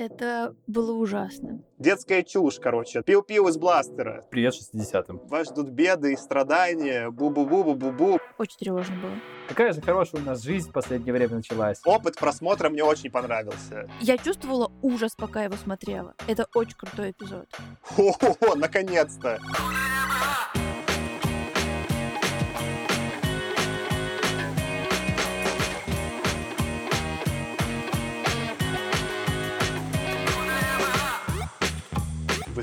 Это было ужасно. Детская чушь, короче. Пил-пил из бластера. Привет 60-м. Вас ждут беды и страдания. Бу-бу-бу-бу-бу-бу. Очень тревожно было. Какая же хорошая у нас жизнь в последнее время началась. Опыт просмотра мне очень понравился. Я чувствовала ужас, пока его смотрела. Это очень крутой эпизод. Хо-хо-хо, наконец-то.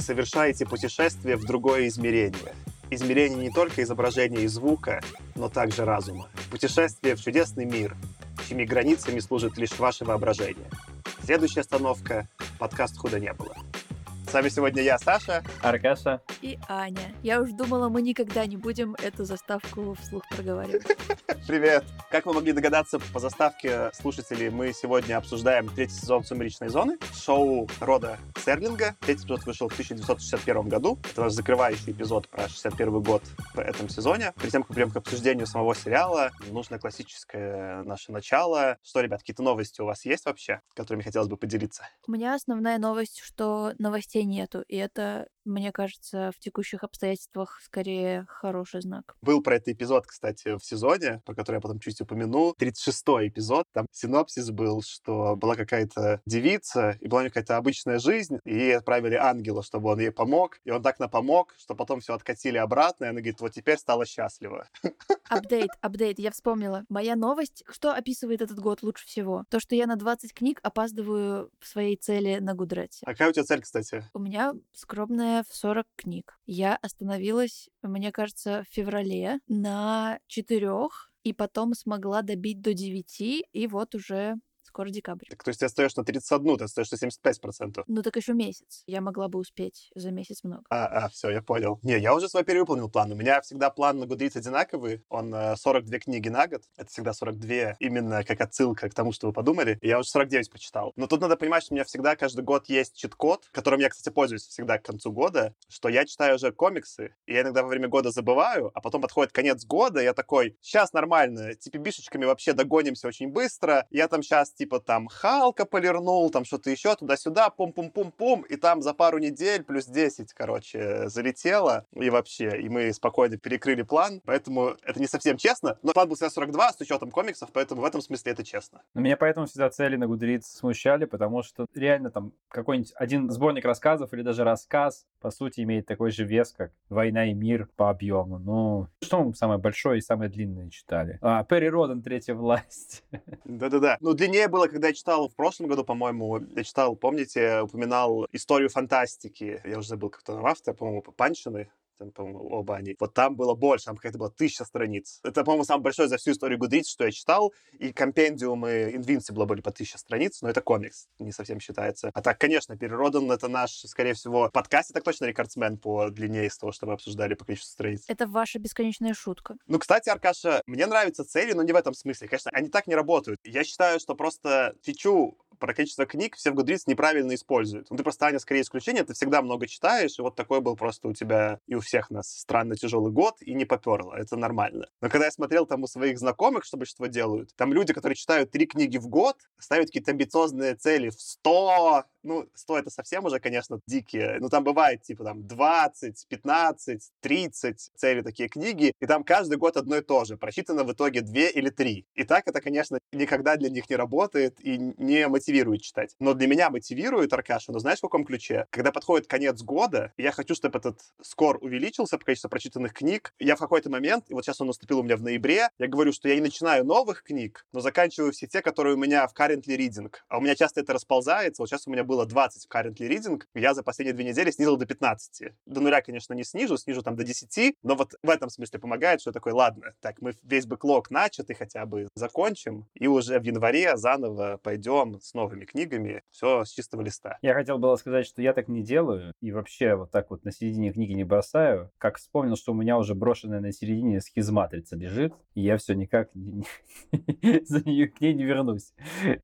Совершаете путешествие в другое измерение. Измерение не только изображения и звука, но также разума. Путешествие в чудесный мир, чьими границами служит лишь ваше воображение. Следующая остановка — подкаст «Худо не было». С вами сегодня я, Саша. Аркаша. И Аня. Я уж думала, мы никогда не будем эту заставку вслух проговаривать. Привет! Как вы могли догадаться по заставке слушателей, мы сегодня обсуждаем третий сезон «Сумеречной зоны», шоу рода Серлинга. Третий эпизод вышел в 1961 году. Это наш закрывающий эпизод про 61 год в этом сезоне. Перед тем, как перейдем к обсуждению самого сериала, нужно классическое наше начало. Что, ребят, какие-то новости у вас есть вообще, которыми хотелось бы поделиться? У меня основная новость, что новостей нету, и это, мне кажется, в текущих обстоятельствах скорее хороший знак. Был про этот эпизод, кстати, в сезоне, про который я потом чуть упомяну. 36-й эпизод. Там синопсис был, что была какая-то девица, и была у нее какая-то обычная жизнь, и ей отправили ангела, чтобы он ей помог. И он так напомог, что потом все откатили обратно, и она говорит, вот теперь стала счастлива. Апдейт, апдейт, я вспомнила. Моя новость, что описывает этот год лучше всего? То, что я на 20 книг опаздываю в своей цели на Гудрете. А какая у тебя цель, кстати? У меня скромная в 40 книг. Я остановилась, мне кажется, в феврале на четырех, и потом смогла добить до 9, и вот уже скоро декабрь. Так, то есть ты остаешь на 31, ты остаешь на 75%. Ну так еще месяц. Я могла бы успеть за месяц много. А, а, все, я понял. Не, я уже свой перевыполнил план. У меня всегда план на Goodreads одинаковый. Он э, 42 книги на год. Это всегда 42, именно как отсылка к тому, что вы подумали. Я уже 49 почитал. Но тут надо понимать, что у меня всегда каждый год есть чит-код, которым я, кстати, пользуюсь всегда к концу года, что я читаю уже комиксы, и я иногда во время года забываю, а потом подходит конец года, и я такой, сейчас нормально, типа бишечками вообще догонимся очень быстро, я там сейчас типа там Халка полирнул, там что-то еще туда-сюда, пум-пум-пум-пум, и там за пару недель плюс 10, короче, залетело, и вообще, и мы спокойно перекрыли план, поэтому это не совсем честно, но план был всегда 42 с учетом комиксов, поэтому в этом смысле это честно. Но меня поэтому всегда цели на Goodreads смущали, потому что реально там какой-нибудь один сборник рассказов или даже рассказ, по сути, имеет такой же вес, как «Война и мир» по объему. Ну, что мы самое большое и самое длинное читали? А, Перри Родан «Третья власть». Да-да-да. Ну, длиннее было, когда я читал в прошлом году, по-моему, я читал, помните, упоминал историю фантастики. Я уже забыл, как там автор, по-моему, Панчины там, по-моему, оба они. Вот там было больше, там какая-то была тысяча страниц. Это, по-моему, самое большое за всю историю Goodreads, что я читал. И компендиумы Invincible были по тысяча страниц, но это комикс, не совсем считается. А так, конечно, Переродан — это наш, скорее всего, подкаст, так точно рекордсмен по длине из того, что мы обсуждали по количеству страниц. Это ваша бесконечная шутка. Ну, кстати, Аркаша, мне нравятся цели, но не в этом смысле. Конечно, они так не работают. Я считаю, что просто фичу про количество книг все в Goodreads неправильно используют. Ну, ты просто, Аня, скорее исключение, ты всегда много читаешь, и вот такой был просто у тебя и у всех нас странно тяжелый год, и не поперло. Это нормально. Но когда я смотрел там у своих знакомых, что большинство делают, там люди, которые читают три книги в год, ставят какие-то амбициозные цели в 100, ну, 100 это совсем уже, конечно, дикие. Ну, там бывает, типа, там, 20, 15, 30 цели такие книги, и там каждый год одно и то же. Прочитано в итоге 2 или 3. И так это, конечно, никогда для них не работает и не мотивирует читать. Но для меня мотивирует, Аркаша, но знаешь, в каком ключе? Когда подходит конец года, я хочу, чтобы этот скор увеличился по количеству прочитанных книг, я в какой-то момент, и вот сейчас он наступил у меня в ноябре, я говорю, что я не начинаю новых книг, но заканчиваю все те, которые у меня в currently reading. А у меня часто это расползается. Вот сейчас у меня было 20 в currently reading, я за последние две недели снизил до 15. До нуля, конечно, не снижу, снижу там до 10, но вот в этом смысле помогает, что такой, ладно, так, мы весь бэклог начатый хотя бы закончим, и уже в январе заново пойдем с новыми книгами, все с чистого листа. Я хотел было сказать, что я так не делаю, и вообще вот так вот на середине книги не бросаю. Как вспомнил, что у меня уже брошенная на середине схизматрица лежит, и я все никак за нее к ней не вернусь.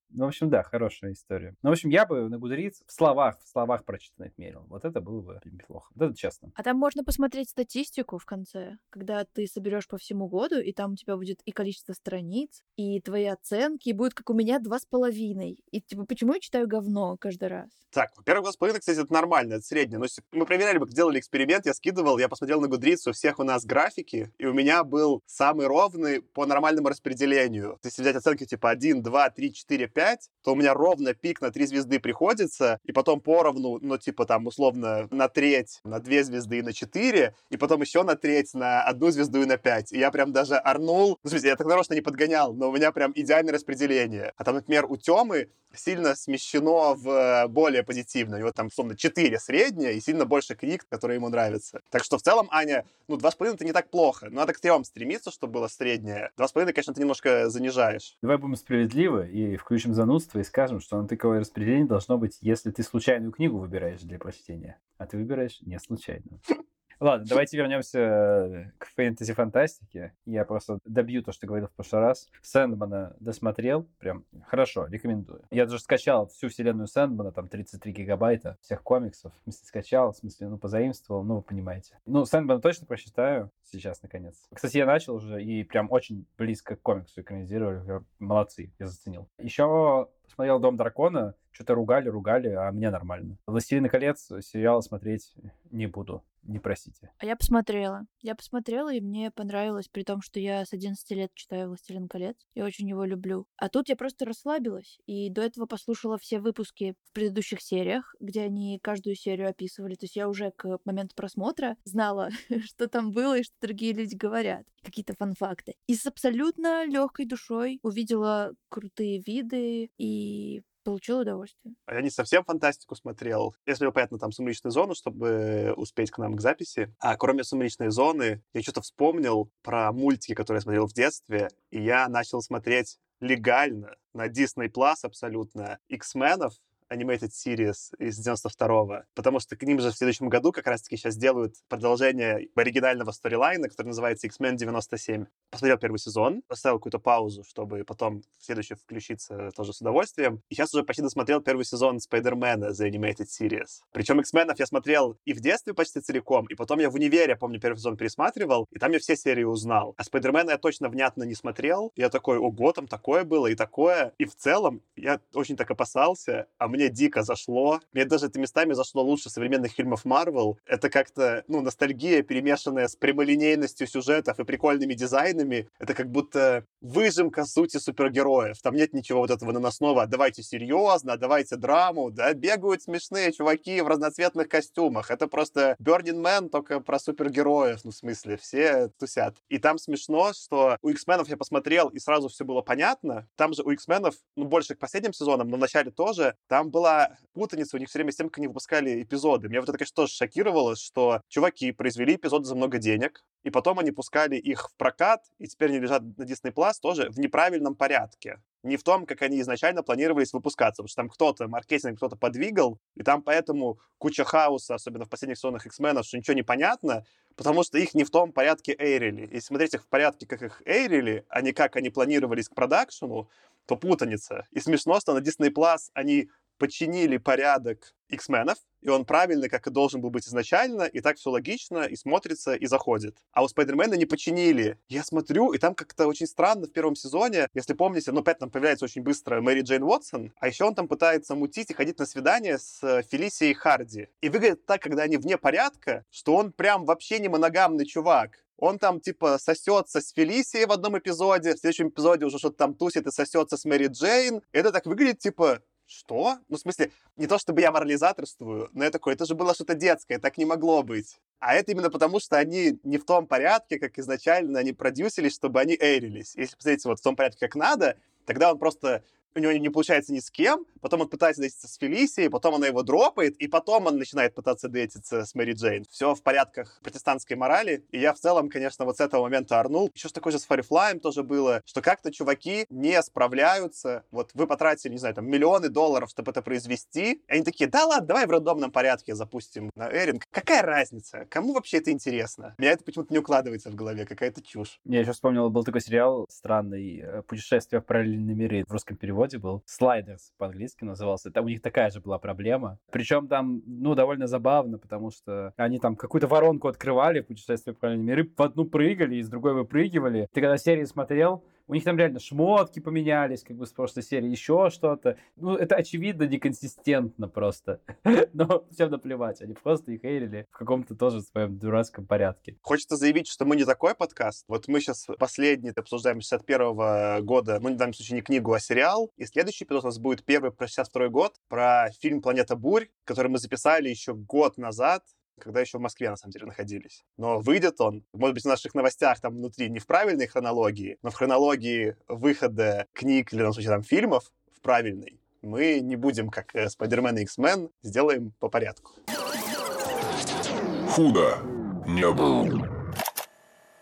Ну, в общем, да, хорошая история. Ну, в общем, я бы на Гудриц в словах, в словах прочитанных мерил. Вот это было бы неплохо. Вот это честно. А там можно посмотреть статистику в конце, когда ты соберешь по всему году, и там у тебя будет и количество страниц, и твои оценки, и будет как у меня два с половиной. И типа, почему я читаю говно каждый раз? Так, во-первых, два с половиной, кстати, это нормально, это среднее. Но если мы проверяли, мы делали эксперимент, я скидывал, я посмотрел на Гудриц, у всех у нас графики, и у меня был самый ровный по нормальному распределению. Если взять оценки типа 1, 2, 3, 4, 5, то у меня ровно пик на 3 звезды приходится, и потом поровну, ну, типа там, условно, на треть, на 2 звезды и на 4, и потом еще на треть, на одну звезду и на 5. И я прям даже орнул, ну, смысле, я так нарочно не подгонял, но у меня прям идеальное распределение. А там, например, у Темы сильно смещено в более позитивно. У него там, условно, 4 среднее и сильно больше книг, которые ему нравятся. Так что в целом, Аня, ну, 2,5 это не так плохо. Но надо к 3 стремиться, чтобы было среднее. 2,5, конечно, ты немножко занижаешь. Давай будем справедливы и включим занудство и скажем, что на тыковое распределение должно быть, если ты случайную книгу выбираешь для прочтения, а ты выбираешь не случайную. Ладно, давайте вернемся к фэнтези-фантастике. Я просто добью то, что говорил в прошлый раз. Сэндмана досмотрел, прям хорошо, рекомендую. Я даже скачал всю вселенную Сэндмана, там 33 гигабайта всех комиксов. В смысле, скачал, в смысле, ну, позаимствовал, ну, вы понимаете. Ну, Сэндмана точно прочитаю сейчас, наконец. Кстати, я начал уже, и прям очень близко к комиксу экранизировали. Молодцы, я заценил. Еще посмотрел «Дом дракона», что-то ругали, ругали, а мне нормально. «Властелин колец» сериал смотреть не буду не просите. А я посмотрела. Я посмотрела, и мне понравилось, при том, что я с 11 лет читаю «Властелин колец». Я очень его люблю. А тут я просто расслабилась, и до этого послушала все выпуски в предыдущих сериях, где они каждую серию описывали. То есть я уже к моменту просмотра знала, что там было и что другие люди говорят. Какие-то фан-факты. И с абсолютно легкой душой увидела крутые виды и получил удовольствие. Я не совсем фантастику смотрел. Смотрел, понятно, там «Сумеречную зону», чтобы успеть к нам к записи. А кроме «Сумеречной зоны» я что-то вспомнил про мультики, которые я смотрел в детстве, и я начал смотреть легально на Disney Plus абсолютно X-менов, Animated Series из 92-го, потому что к ним же в следующем году как раз-таки сейчас делают продолжение оригинального сторилайна, который называется X-Men 97. Посмотрел первый сезон, поставил какую-то паузу, чтобы потом в следующий включиться тоже с удовольствием. И сейчас уже почти досмотрел первый сезон Спайдермена The Animated Series. Причем X-менов я смотрел и в детстве почти целиком, и потом я в универе, помню, первый сезон пересматривал, и там я все серии узнал. А Спайдермена я точно внятно не смотрел. Я такой, ого, там такое было и такое. И в целом я очень так опасался, а мне дико зашло. Мне даже это местами зашло лучше современных фильмов Марвел. Это как-то, ну, ностальгия, перемешанная с прямолинейностью сюжетов и прикольными дизайнами. Это как будто выжимка сути супергероев. Там нет ничего вот этого наносного. Давайте серьезно, давайте драму. Да, бегают смешные чуваки в разноцветных костюмах. Это просто Burning Man, только про супергероев. Ну, в смысле, все тусят. И там смешно, что у X-менов я посмотрел, и сразу все было понятно. Там же у X-менов, ну, больше к последним сезонам, но в начале тоже, там была путаница у них все время с тем, как они выпускали эпизоды. Меня вот это, конечно, тоже шокировало, что чуваки произвели эпизоды за много денег, и потом они пускали их в прокат, и теперь они лежат на Disney Plus тоже в неправильном порядке. Не в том, как они изначально планировались выпускаться, потому что там кто-то, маркетинг кто-то подвигал, и там поэтому куча хаоса, особенно в последних сезонах X-менов, что ничего не понятно, потому что их не в том порядке эйрили. Если смотреть их в порядке, как их эйрили, а не как они планировались к продакшену, то путаница. И смешно, что на Disney Plus они подчинили порядок X-менов, и он правильный, как и должен был быть изначально, и так все логично, и смотрится, и заходит. А у Спайдермена не починили. Я смотрю, и там как-то очень странно в первом сезоне, если помните, ну, опять там появляется очень быстро Мэри Джейн Уотсон, а еще он там пытается мутить и ходить на свидание с э, Фелисией Харди. И выглядит так, когда они вне порядка, что он прям вообще не моногамный чувак. Он там, типа, сосется с Фелисией в одном эпизоде, в следующем эпизоде уже что-то там тусит и сосется с Мэри Джейн. Это так выглядит, типа, что? Ну, в смысле, не то чтобы я морализаторствую, но я такой, это же было что-то детское, так не могло быть. А это именно потому, что они не в том порядке, как изначально они продюсились, чтобы они эйрились. Если посмотрите вот в том порядке, как надо, тогда он просто у него не получается ни с кем, потом он пытается дейтиться с Фелисией, потом она его дропает, и потом он начинает пытаться дейтиться с Мэри Джейн. Все в порядках протестантской морали, и я в целом, конечно, вот с этого момента орнул. Еще что такое же с Фарифлаем тоже было, что как-то чуваки не справляются, вот вы потратили, не знаю, там, миллионы долларов, чтобы это произвести, и они такие, да ладно, давай в рандомном порядке запустим на Эринг. Какая разница? Кому вообще это интересно? Меня это почему-то не укладывается в голове, какая-то чушь. Я еще вспомнил, был такой сериал странный «Путешествие в параллельные миры» в русском переводе переводе был. Sliders по-английски назывался. Там у них такая же была проблема. Причем там, ну, довольно забавно, потому что они там какую-то воронку открывали в путешествии в параллельные миры, в одну прыгали, из другой выпрыгивали. Ты когда серии смотрел, у них там реально шмотки поменялись, как бы с прошлой серии, еще что-то. Ну, это очевидно неконсистентно просто. Но всем наплевать, они просто их хейлили в каком-то тоже своем дурацком порядке. Хочется заявить, что мы не такой подкаст. Вот мы сейчас последний обсуждаем 61 года, ну, в данном случае не книгу, а сериал. И следующий эпизод у нас будет первый про 62 год, про фильм «Планета бурь», который мы записали еще год назад когда еще в Москве, на самом деле, находились. Но выйдет он, может быть, в наших новостях там внутри не в правильной хронологии, но в хронологии выхода книг или, на случае, там, фильмов в правильной. Мы не будем, как э, Спайдермен и X-Men, сделаем по порядку. Худо не было.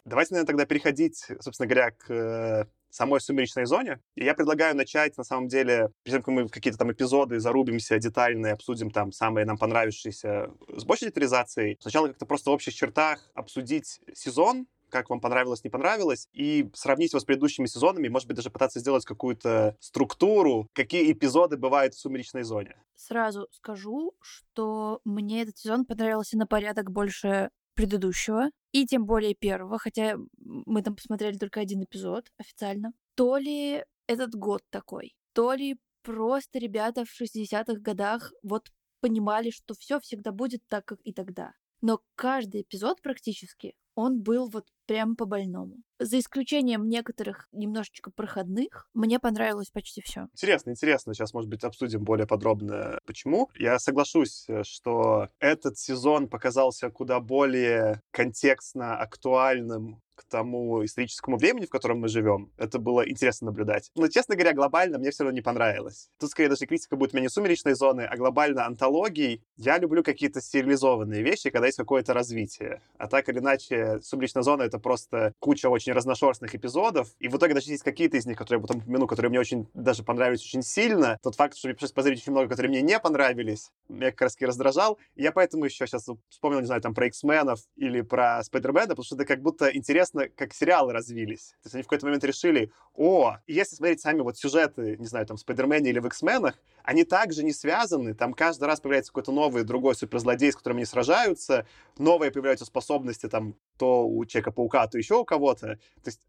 Давайте, наверное, тогда переходить, собственно говоря, к э, самой сумеречной зоне. И я предлагаю начать, на самом деле, перед тем, как мы в какие-то там эпизоды зарубимся детально и обсудим там самые нам понравившиеся с большей детализацией, сначала как-то просто в общих чертах обсудить сезон, как вам понравилось, не понравилось, и сравнить его с предыдущими сезонами, может быть, даже пытаться сделать какую-то структуру, какие эпизоды бывают в «Сумеречной зоне». Сразу скажу, что мне этот сезон понравился на порядок больше предыдущего, и тем более первого, хотя мы там посмотрели только один эпизод официально, то ли этот год такой, то ли просто ребята в 60-х годах вот понимали, что все всегда будет так, как и тогда. Но каждый эпизод практически, он был вот прям по больному. За исключением некоторых немножечко проходных, мне понравилось почти все. Интересно, интересно. Сейчас, может быть, обсудим более подробно, почему. Я соглашусь, э, что этот сезон показался куда более контекстно актуальным к тому историческому времени, в котором мы живем. Это было интересно наблюдать. Но, честно говоря, глобально мне все равно не понравилось. Тут, скорее, даже критика будет у меня не сумеречной зоны, а глобально антологий. Я люблю какие-то сериализованные вещи, когда есть какое-то развитие. А так или иначе, сумеречная зона — это просто куча очень разношерстных эпизодов. И в итоге даже есть какие-то из них, которые я потом упомяну, которые мне очень даже понравились очень сильно. Тот факт, что мне пришлось позрить очень много, которые мне не понравились, меня как раз таки раздражал. И я поэтому еще сейчас вспомнил, не знаю, там про X-менов или про Спайдермена, потому что это как будто интересно, как сериалы развились. То есть они в какой-то момент решили, о, если смотреть сами вот сюжеты, не знаю, там, в Спайдермене или в X-менах, они также не связаны, там каждый раз появляется какой-то новый, другой суперзлодей, с которым они сражаются, новые появляются способности, там, то у Человека-паука, то еще у кого-то. То есть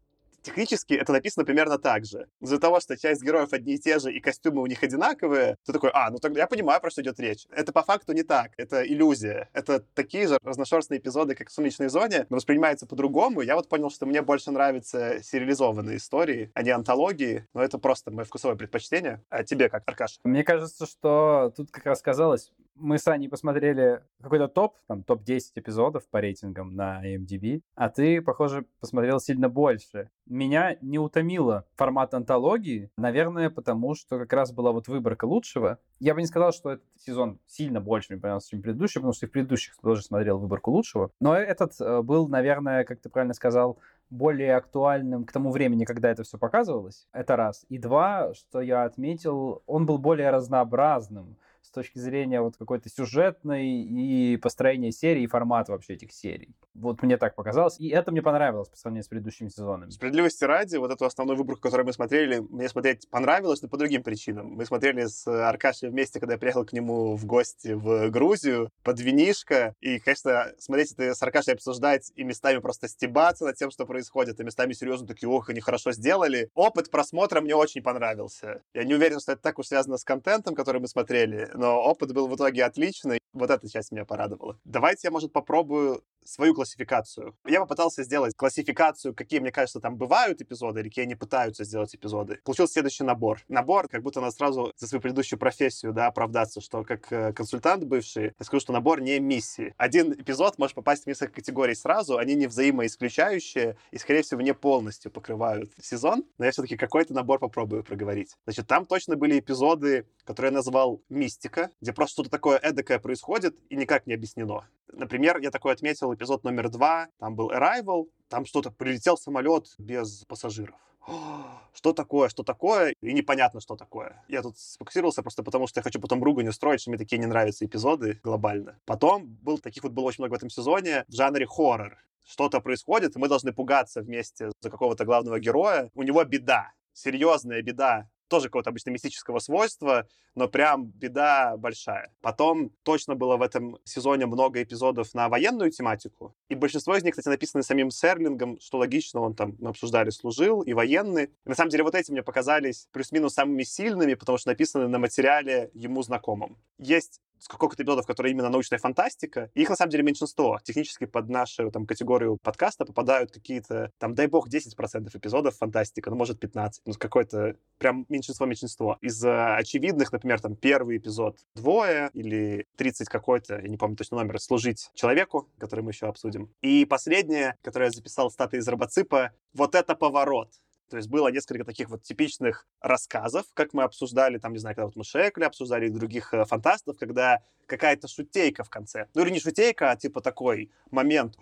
Технически это написано примерно так же. Из-за того, что часть героев одни и те же, и костюмы у них одинаковые, ты такой, а, ну тогда я понимаю, про что идет речь. Это по факту не так. Это иллюзия. Это такие же разношерстные эпизоды, как в «Солнечной зоне», но воспринимается по-другому. Я вот понял, что мне больше нравятся сериализованные истории, а не антологии. Но это просто мое вкусовое предпочтение. А тебе как, Аркаш? Мне кажется, что тут как раз казалось, мы с Аней посмотрели какой-то топ, там топ-10 эпизодов по рейтингам на IMDb, а ты, похоже, посмотрел сильно больше. Меня не утомило формат антологии, наверное, потому что как раз была вот выборка лучшего. Я бы не сказал, что этот сезон сильно больше мне понравился, чем предыдущий, потому что и в предыдущих тоже смотрел выборку лучшего. Но этот э, был, наверное, как ты правильно сказал, более актуальным к тому времени, когда это все показывалось. Это раз. И два, что я отметил, он был более разнообразным точки зрения вот какой-то сюжетной и построения серии, и формата вообще этих серий. Вот мне так показалось. И это мне понравилось по сравнению с предыдущими сезонами. Справедливости ради, вот эту основную выборку, которую мы смотрели, мне смотреть понравилось, но по другим причинам. Мы смотрели с Аркашей вместе, когда я приехал к нему в гости в Грузию, под винишко. И, конечно, смотреть это с Аркашей обсуждать и местами просто стебаться над тем, что происходит, и местами серьезно такие, ох, они хорошо сделали. Опыт просмотра мне очень понравился. Я не уверен, что это так уж связано с контентом, который мы смотрели, но опыт был в итоге отличный. Вот эта часть меня порадовала. Давайте я, может, попробую свою классификацию. Я попытался сделать классификацию, какие, мне кажется, там бывают эпизоды, или какие они пытаются сделать эпизоды. Получился следующий набор. Набор, как будто надо сразу за свою предыдущую профессию, да, оправдаться, что как э, консультант бывший, я скажу, что набор не миссии. Один эпизод может попасть в несколько категорий сразу, они не взаимоисключающие и, скорее всего, не полностью покрывают сезон, но я все-таки какой-то набор попробую проговорить. Значит, там точно были эпизоды, которые я назвал «Мистика», где просто что-то такое эдакое происходит и никак не объяснено. Например, я такой отметил эпизод номер два, там был Arrival, там что-то прилетел самолет без пассажиров. Что такое, что такое, и непонятно, что такое. Я тут сфокусировался просто потому, что я хочу потом ругань устроить, что мне такие не нравятся эпизоды глобально. Потом был, таких вот было очень много в этом сезоне в жанре хоррор. Что-то происходит, и мы должны пугаться вместе за какого-то главного героя. У него беда серьезная беда тоже какого-то обычно мистического свойства, но прям беда большая. Потом точно было в этом сезоне много эпизодов на военную тематику, и большинство из них, кстати, написаны самим Серлингом, что логично, он там, мы обсуждали, служил, и военный. На самом деле вот эти мне показались плюс-минус самыми сильными, потому что написаны на материале ему знакомым. Есть сколько-то эпизодов, которые именно научная фантастика. Их, на самом деле, меньшинство. Технически под нашу там, категорию подкаста попадают какие-то, там, дай бог, 10% эпизодов фантастика, ну, может, 15. Ну, какое-то прям меньшинство-меньшинство. Из э, очевидных, например, там, первый эпизод двое или 30 какой-то, я не помню точно номер, «Служить человеку», который мы еще обсудим. И последнее, которое я записал статы из робоципа, вот это поворот. То есть было несколько таких вот типичных рассказов, как мы обсуждали, там, не знаю, когда вот мы Шекли обсуждали и других э, фантастов, когда какая-то шутейка в конце. Ну или не шутейка, а типа такой момент,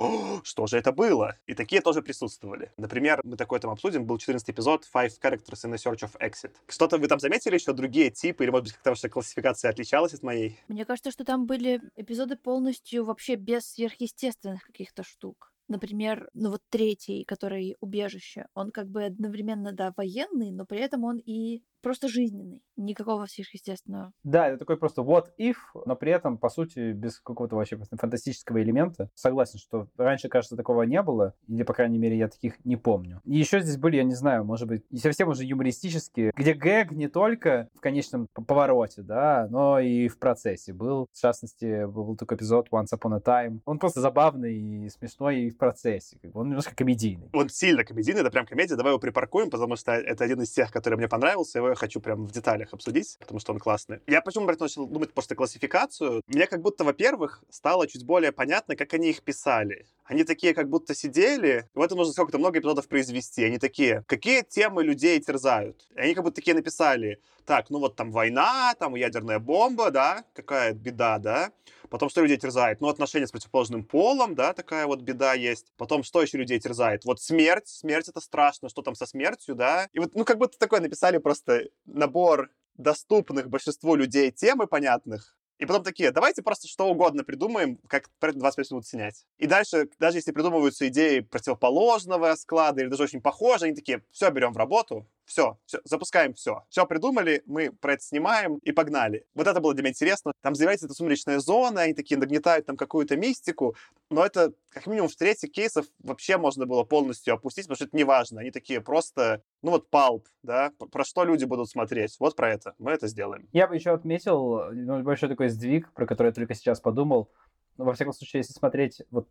что же это было? И такие тоже присутствовали. Например, мы такой там обсудим, был 14 эпизод Five Characters in a Search of Exit. Что-то вы там заметили еще другие типы, или, может быть, как-то ваша классификация отличалась от моей? Мне кажется, что там были эпизоды полностью вообще без сверхъестественных каких-то штук. Например, ну вот третий, который убежище, он как бы одновременно, да, военный, но при этом он и просто жизненный, никакого сверхъестественного. Да, это такой просто what if, но при этом, по сути, без какого-то вообще фантастического элемента. Согласен, что раньше, кажется, такого не было, или, по крайней мере, я таких не помню. И еще здесь были, я не знаю, может быть, не совсем уже юмористические, где гэг не только в конечном повороте, да, но и в процессе был. В частности, был такой эпизод Once Upon a Time. Он просто забавный и смешной и в процессе. Он немножко комедийный. Он сильно комедийный, это прям комедия. Давай его припаркуем, потому что это один из тех, который мне понравился. Его я хочу прям в деталях обсудить, потому что он классный. Я почему начал думать просто классификацию? Мне как будто, во-первых, стало чуть более понятно, как они их писали. Они такие как будто сидели, в этом нужно сколько-то много эпизодов произвести. Они такие, какие темы людей терзают? И они как будто такие написали, так, ну вот там война, там ядерная бомба, да, какая беда, да. Потом что людей терзает? Ну, отношения с противоположным полом, да, такая вот беда есть. Потом что еще людей терзает? Вот смерть, смерть это страшно, что там со смертью, да. И вот, ну, как будто такое написали просто набор доступных большинству людей темы понятных, и потом такие, давайте просто что угодно придумаем, как 25 минут снять. И дальше, даже если придумываются идеи противоположного склада или даже очень похожие, они такие, все, берем в работу, все, все, запускаем все. Все придумали, мы про это снимаем и погнали. Вот это было для меня интересно. Там заявляется эта сумеречная зона, они такие нагнетают там какую-то мистику, но это, как минимум, в третьих кейсов вообще можно было полностью опустить, потому что это не важно. Они такие просто, ну вот палп, да, про что люди будут смотреть. Вот про это. Мы это сделаем. Я бы еще отметил ну, большой такой сдвиг, про который я только сейчас подумал. Ну, во всяком случае, если смотреть вот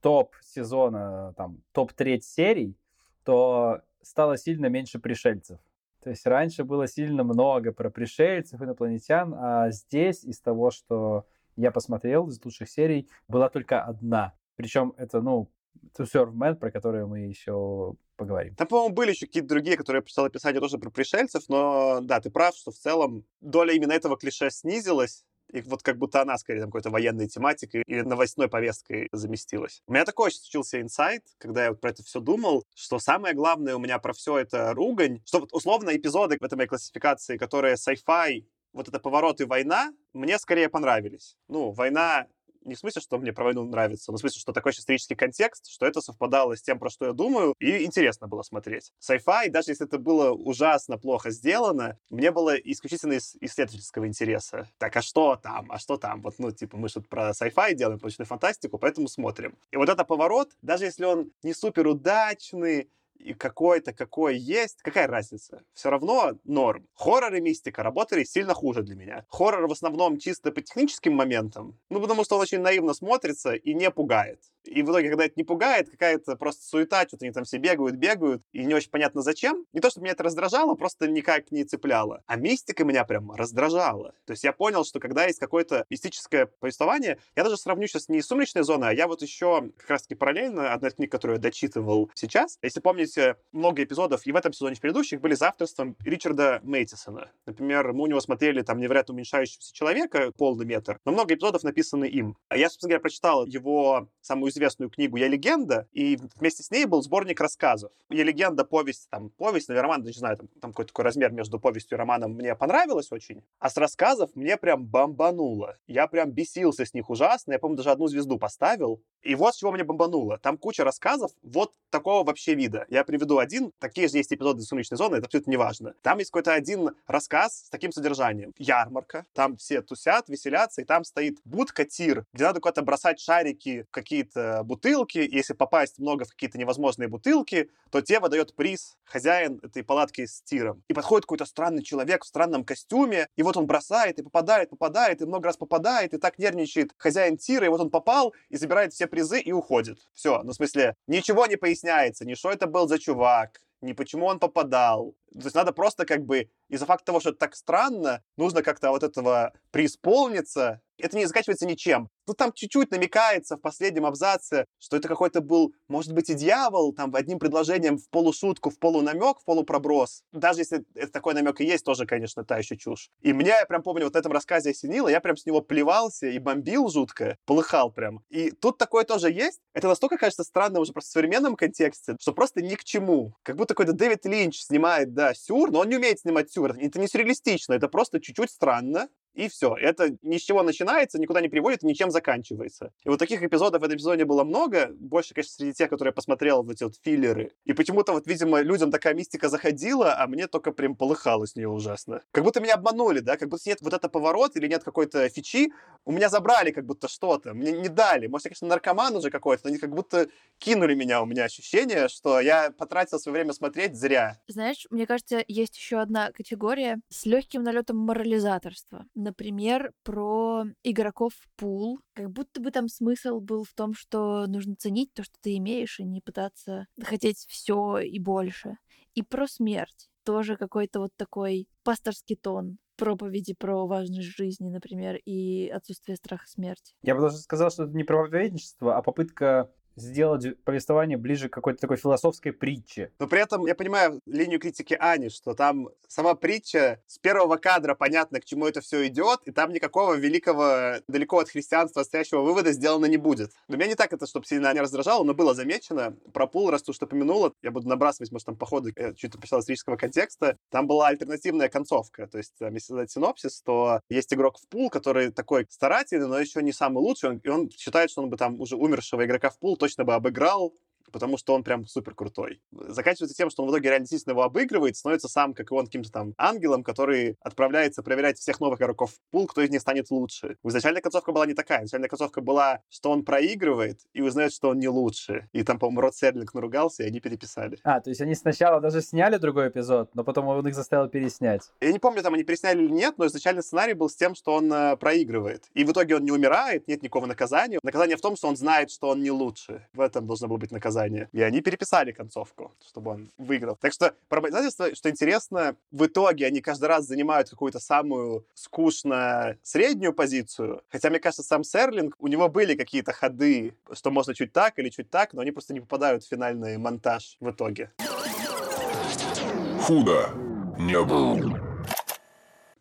топ сезона, там, топ-3 серий, то стало сильно меньше пришельцев. То есть раньше было сильно много про пришельцев, инопланетян, а здесь из того, что я посмотрел из лучших серий, была только одна. Причем это, ну, To Serve Man, про которую мы еще поговорим. Там, по-моему, были еще какие-то другие, которые я прочитал описание тоже про пришельцев, но да, ты прав, что в целом доля именно этого клише снизилась, и вот как будто она скорее там какой-то военной тематикой или новостной повесткой заместилась. У меня такой случился инсайт, когда я вот про это все думал, что самое главное у меня про все это ругань, что вот условно эпизоды в этой моей классификации, которые sci-fi вот это поворот и война, мне скорее понравились. Ну, война не в смысле, что мне про войну нравится, но в смысле, что такой исторический контекст, что это совпадало с тем, про что я думаю, и интересно было смотреть. Sci-fi, даже если это было ужасно плохо сделано, мне было исключительно из исследовательского интереса. Так, а что там? А что там? Вот, ну, типа, мы что-то про sci-fi делаем, про фантастику, поэтому смотрим. И вот это поворот, даже если он не супер удачный, и какой-то, какой есть, какая разница? Все равно норм. Хоррор и мистика работали сильно хуже для меня. Хоррор в основном чисто по техническим моментам, ну, потому что он очень наивно смотрится и не пугает. И в итоге, когда это не пугает, какая-то просто суета, что-то они там все бегают, бегают, и не очень понятно зачем. Не то, что меня это раздражало, просто никак не цепляло. А мистика меня прям раздражала. То есть я понял, что когда есть какое-то мистическое повествование, я даже сравню сейчас не «Сумеречная зона», а я вот еще как раз-таки параллельно, одна из книг, которую я дочитывал сейчас. Если помните, много эпизодов и в этом сезоне, в предыдущих были за авторством Ричарда Мейтисона. Например, мы у него смотрели там «Невероятно уменьшающегося человека», полный метр, но много эпизодов написаны им. А я, собственно говоря, прочитал его самую известную книгу «Я легенда», и вместе с ней был сборник рассказов. «Я легенда», повесть, там, повесть, наверное, роман, не знаю, там, там какой-то такой размер между повестью и романом мне понравилось очень. А с рассказов мне прям бомбануло. Я прям бесился с них ужасно. Я, помню, даже одну звезду поставил. И вот с чего мне бомбануло. Там куча рассказов вот такого вообще вида. Я приведу один. Такие же есть эпизоды «Сумеречной зоны», это абсолютно неважно. Там есть какой-то один рассказ с таким содержанием. Ярмарка. Там все тусят, веселятся, и там стоит будка, тир, где надо куда-то бросать шарики в какие-то бутылки. Если попасть много в какие-то невозможные бутылки, то те выдает приз хозяин этой палатки с тиром. И подходит какой-то странный человек в странном костюме, и вот он бросает, и попадает, попадает, и много раз попадает, и так нервничает хозяин тира, и вот он попал, и забирает все призы, и уходит. Все, ну в смысле, ничего не поясняется, ни что это был за чувак, ни почему он попадал. То есть надо просто как бы из-за факта того, что это так странно, нужно как-то вот этого преисполниться. Это не заканчивается ничем. Ну, там чуть-чуть намекается в последнем абзаце, что это какой-то был, может быть, и дьявол, там, одним предложением в полушутку, в полунамек, в полупроброс. Даже если это такой намек и есть, тоже, конечно, та еще чушь. И меня, я прям помню, вот в этом рассказе осенило, я прям с него плевался и бомбил жутко, полыхал прям. И тут такое тоже есть. Это настолько, кажется, странно уже просто в современном контексте, что просто ни к чему. Как будто какой-то Дэвид Линч снимает, да, сюр, но он не умеет снимать сюр. Это не сюрреалистично, это просто чуть-чуть странно, и все. Это ни с чего начинается, никуда не приводит, ничем заканчивается. И вот таких эпизодов в этом эпизоде было много. Больше, конечно, среди тех, которые я посмотрел, вот эти вот филлеры. И почему-то вот, видимо, людям такая мистика заходила, а мне только прям полыхало с нее ужасно. Как будто меня обманули, да? Как будто нет вот это поворот или нет какой-то фичи. У меня забрали как будто что-то. Мне не дали. Может, я, конечно, наркоман уже какой-то, но они как будто кинули меня. У меня ощущение, что я потратил свое время смотреть зря. Знаешь, мне кажется, есть еще одна категория с легким налетом морализаторства например, про игроков в пул. Как будто бы там смысл был в том, что нужно ценить то, что ты имеешь, и не пытаться хотеть все и больше. И про смерть. Тоже какой-то вот такой пасторский тон проповеди про важность жизни, например, и отсутствие страха смерти. Я бы даже сказал, что это не проповедничество, а попытка сделать повествование ближе к какой-то такой философской притче. Но при этом я понимаю линию критики Ани, что там сама притча с первого кадра понятно, к чему это все идет, и там никакого великого, далеко от христианства стоящего вывода сделано не будет. Но меня не так это, чтобы сильно не раздражало, но было замечено. Про пул, раз то, что упомянула, я буду набрасывать, может, там по ходу э, писал исторического контекста, там была альтернативная концовка. То есть, там, если дать синопсис, то есть игрок в пул, который такой старательный, но еще не самый лучший, и он считает, что он бы там уже умершего игрока в пул точно бы обыграл, потому что он прям супер крутой. Заканчивается тем, что он в итоге реально действительно его обыгрывает, становится сам, как и он, каким-то там ангелом, который отправляется проверять всех новых игроков в пул, кто из них станет лучше. Изначальная концовка была не такая. Изначальная концовка была, что он проигрывает и узнает, что он не лучше. И там, по-моему, Род Серлинг наругался, и они переписали. А, то есть они сначала даже сняли другой эпизод, но потом он их заставил переснять. Я не помню, там они пересняли или нет, но изначальный сценарий был с тем, что он э, проигрывает. И в итоге он не умирает, нет никакого наказания. Наказание в том, что он знает, что он не лучше. В этом должно было быть наказание. И они переписали концовку, чтобы он выиграл. Так что про обязательства, что интересно, в итоге они каждый раз занимают какую-то самую скучно среднюю позицию. Хотя, мне кажется, сам Серлинг, у него были какие-то ходы, что можно чуть так или чуть так, но они просто не попадают в финальный монтаж в итоге. Худо не было.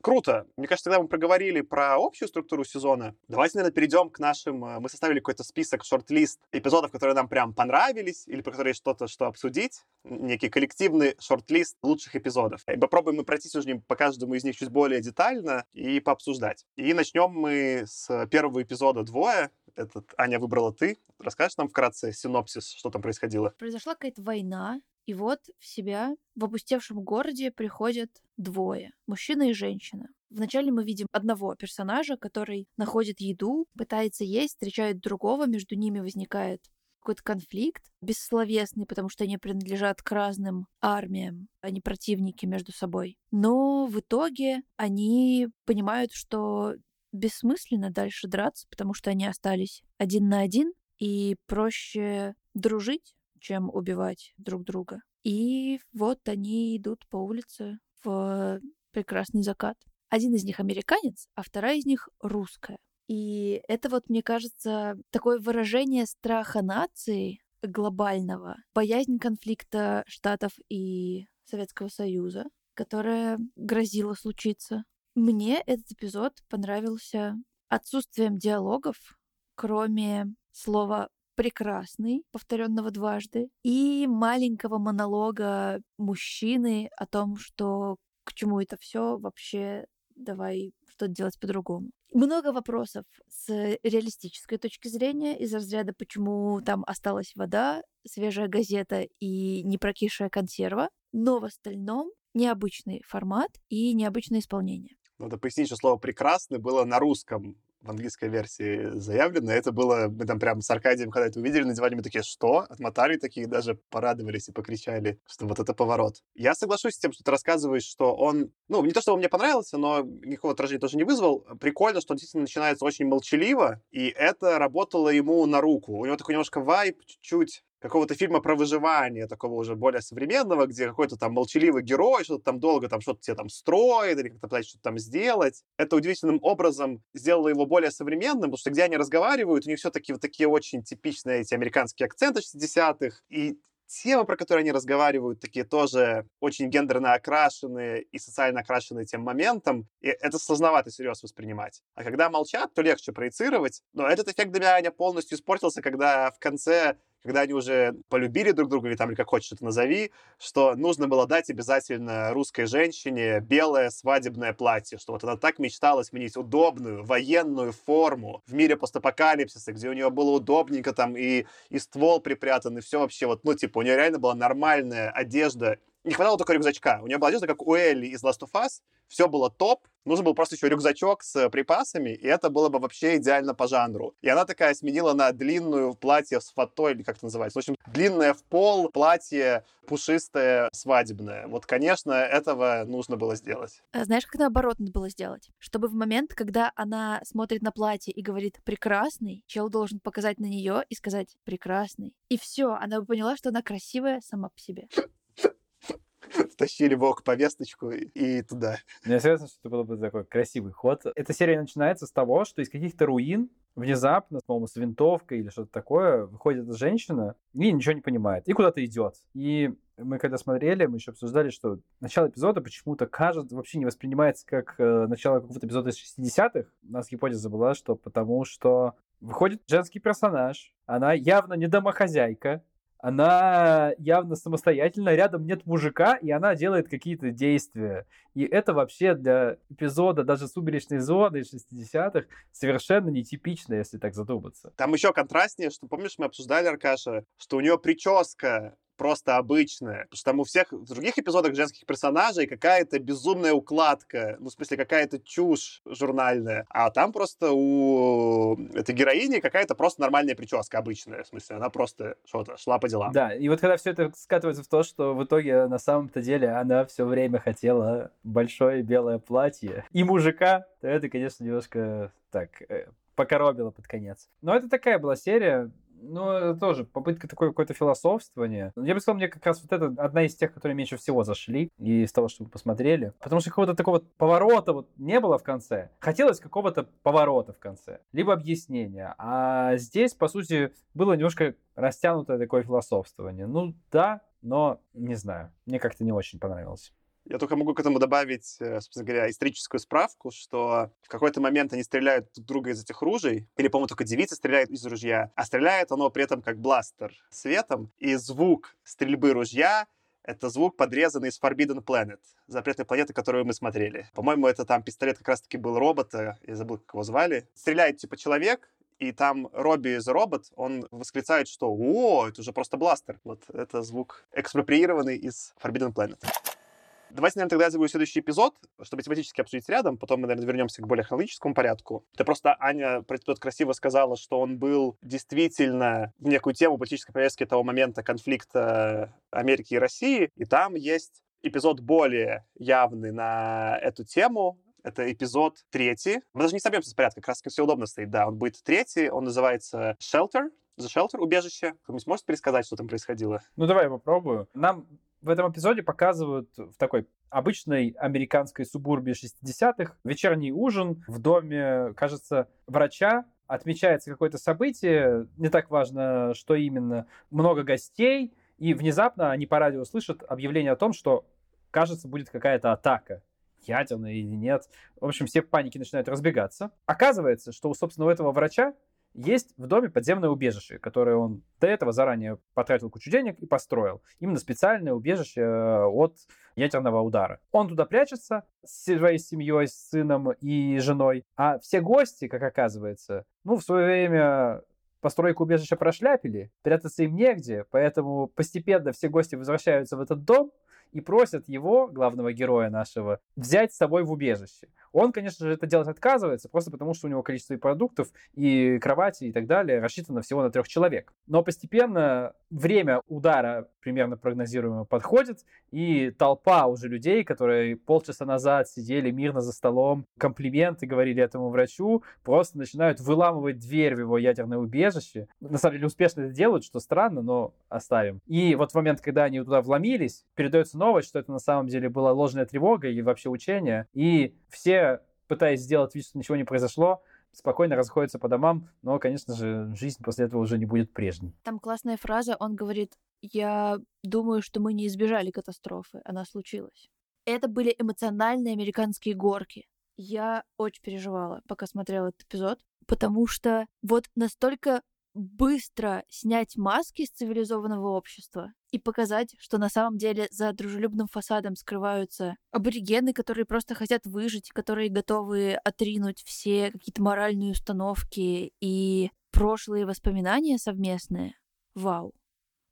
Круто. Мне кажется, тогда мы проговорили про общую структуру сезона. Давайте, наверное, перейдем к нашим... Э, мы составили какой-то список, шорт-лист эпизодов, которые нам прям понравились, или про которые что-то, что обсудить. Некий коллективный шорт-лист лучших эпизодов. И попробуем мы пройтись уже по каждому из них чуть более детально и пообсуждать. И начнем мы с первого эпизода «Двое». Этот Аня выбрала ты. Расскажешь нам вкратце синопсис, что там происходило? Произошла какая-то война, и вот в себя в опустевшем городе приходят двое, мужчина и женщина. Вначале мы видим одного персонажа, который находит еду, пытается есть, встречает другого, между ними возникает какой-то конфликт бессловесный, потому что они принадлежат к разным армиям, они противники между собой. Но в итоге они понимают, что бессмысленно дальше драться, потому что они остались один на один, и проще дружить, чем убивать друг друга. И вот они идут по улице в прекрасный закат. Один из них американец, а вторая из них русская. И это вот, мне кажется, такое выражение страха нации глобального, боязнь конфликта Штатов и Советского Союза, которая грозила случиться. Мне этот эпизод понравился отсутствием диалогов, кроме слова прекрасный, повторенного дважды, и маленького монолога мужчины о том, что к чему это все вообще давай что-то делать по-другому. Много вопросов с реалистической точки зрения из разряда, почему там осталась вода, свежая газета и непрокисшая консерва, но в остальном необычный формат и необычное исполнение. Надо пояснить, что слово «прекрасный» было на русском в английской версии заявлено. Это было, мы там прям с Аркадием, когда это увидели на диване, мы такие, что? Отмотали такие, даже порадовались и покричали, что вот это поворот. Я соглашусь с тем, что ты рассказываешь, что он, ну, не то, что он мне понравился, но никакого отражения тоже не вызвал. Прикольно, что он действительно начинается очень молчаливо, и это работало ему на руку. У него такой немножко вайп, чуть-чуть какого-то фильма про выживание, такого уже более современного, где какой-то там молчаливый герой что-то там долго там что-то тебе там строит или как-то пытается что-то там сделать. Это удивительным образом сделало его более современным, потому что где они разговаривают, у них все-таки вот такие очень типичные эти американские акценты 60-х, и темы, про которые они разговаривают, такие тоже очень гендерно окрашенные и социально окрашенные тем моментом, и это сложновато серьезно воспринимать. А когда молчат, то легче проецировать. Но этот эффект для меня полностью испортился, когда в конце когда они уже полюбили друг друга, или там, или как хочешь это назови, что нужно было дать обязательно русской женщине белое свадебное платье, что вот она так мечтала сменить удобную военную форму в мире постапокалипсиса, где у нее было удобненько там и, и ствол припрятан, и все вообще вот, ну, типа, у нее реально была нормальная одежда не хватало только рюкзачка. У нее была одежда, как у Элли из Last of Us. Все было топ. Нужен был просто еще рюкзачок с припасами, и это было бы вообще идеально по жанру. И она такая сменила на длинную платье с фатой, или как это называется. В общем, длинное в пол платье пушистое, свадебное. Вот, конечно, этого нужно было сделать. А знаешь, как наоборот надо было сделать? Чтобы в момент, когда она смотрит на платье и говорит «прекрасный», чел должен показать на нее и сказать «прекрасный». И все, она бы поняла, что она красивая сама по себе втащили в повесточку и туда. Мне кажется, что это был бы такой красивый ход. Эта серия начинается с того, что из каких-то руин внезапно, по-моему, с винтовкой или что-то такое, выходит женщина и ничего не понимает, и куда-то идет. И мы когда смотрели, мы еще обсуждали, что начало эпизода почему-то кажется, вообще не воспринимается как э, начало какого-то эпизода из 60-х. У нас гипотеза была, что потому что выходит женский персонаж, она явно не домохозяйка, она явно самостоятельна, рядом нет мужика, и она делает какие-то действия. И это вообще для эпизода даже сумеречной зоны 60-х совершенно нетипично, если так задуматься. Там еще контрастнее, что, помнишь, мы обсуждали, Аркаша, что у нее прическа просто обычная. Потому что там у всех в других эпизодах женских персонажей какая-то безумная укладка, ну, в смысле, какая-то чушь журнальная. А там просто у этой героини какая-то просто нормальная прическа обычная. В смысле, она просто что-то шла по делам. Да, и вот когда все это скатывается в то, что в итоге на самом-то деле она все время хотела большое белое платье и мужика, то это, конечно, немножко так э, покоробило под конец. Но это такая была серия. Ну, это тоже попытка такое какое-то философствование. Я бы сказал, мне как раз вот это одна из тех, которые меньше всего зашли и из того, что мы посмотрели. Потому что какого-то такого поворота вот не было в конце. Хотелось какого-то поворота в конце. Либо объяснения. А здесь, по сути, было немножко растянутое такое философствование. Ну, да, но не знаю. Мне как-то не очень понравилось. Я только могу к этому добавить, э, собственно говоря, историческую справку, что в какой-то момент они стреляют друг друга из этих ружей, или, по-моему, только девица стреляет из ружья, а стреляет оно при этом как бластер светом, и звук стрельбы ружья это звук, подрезанный из Forbidden Planet, запретной планеты, которую мы смотрели. По-моему, это там пистолет как раз-таки был робота, я забыл, как его звали. Стреляет типа человек, и там Робби из робот, он восклицает, что «О, это уже просто бластер». Вот это звук экспроприированный из Forbidden Planet. Давайте, наверное, тогда я заберу следующий эпизод, чтобы тематически обсудить рядом, потом мы, наверное, вернемся к более хронологическому порядку. Это просто Аня про этот красиво сказала, что он был действительно в некую тему политической повестки того момента конфликта Америки и России, и там есть эпизод более явный на эту тему, это эпизод третий. Мы даже не собьемся с порядка, как раз все удобно стоит. Да, он будет третий, он называется Shelter, The Shelter, убежище. Кто-нибудь сможет пересказать, что там происходило? Ну, давай я попробую. Нам в этом эпизоде показывают в такой обычной американской субурбии 60-х вечерний ужин в доме, кажется, врача. Отмечается какое-то событие, не так важно, что именно, много гостей, и внезапно они по радио слышат объявление о том, что, кажется, будет какая-то атака ядерная или нет. В общем, все в панике начинают разбегаться. Оказывается, что, собственно, у этого врача есть в доме подземное убежище, которое он до этого заранее потратил кучу денег и построил. Именно специальное убежище э, от ядерного удара. Он туда прячется с своей семьей, с сыном и женой, а все гости, как оказывается, ну, в свое время постройку убежища прошляпили, прятаться им негде, поэтому постепенно все гости возвращаются в этот дом и просят его, главного героя нашего, взять с собой в убежище. Он, конечно же, это делать отказывается, просто потому что у него количество и продуктов, и кровати, и так далее рассчитано всего на трех человек. Но постепенно время удара примерно прогнозируемо подходит, и толпа уже людей, которые полчаса назад сидели мирно за столом, комплименты говорили этому врачу, просто начинают выламывать дверь в его ядерное убежище. На самом деле успешно это делают, что странно, но оставим. И вот в момент, когда они туда вломились, передается новость, что это на самом деле была ложная тревога и вообще учение, и все, пытаясь сделать вид, что ничего не произошло, спокойно расходятся по домам, но, конечно же, жизнь после этого уже не будет прежней. Там классная фраза, он говорит, я думаю, что мы не избежали катастрофы, она случилась. Это были эмоциональные американские горки. Я очень переживала, пока смотрела этот эпизод, потому что вот настолько быстро снять маски с цивилизованного общества и показать, что на самом деле за дружелюбным фасадом скрываются аборигены, которые просто хотят выжить, которые готовы отринуть все какие-то моральные установки и прошлые воспоминания совместные. Вау.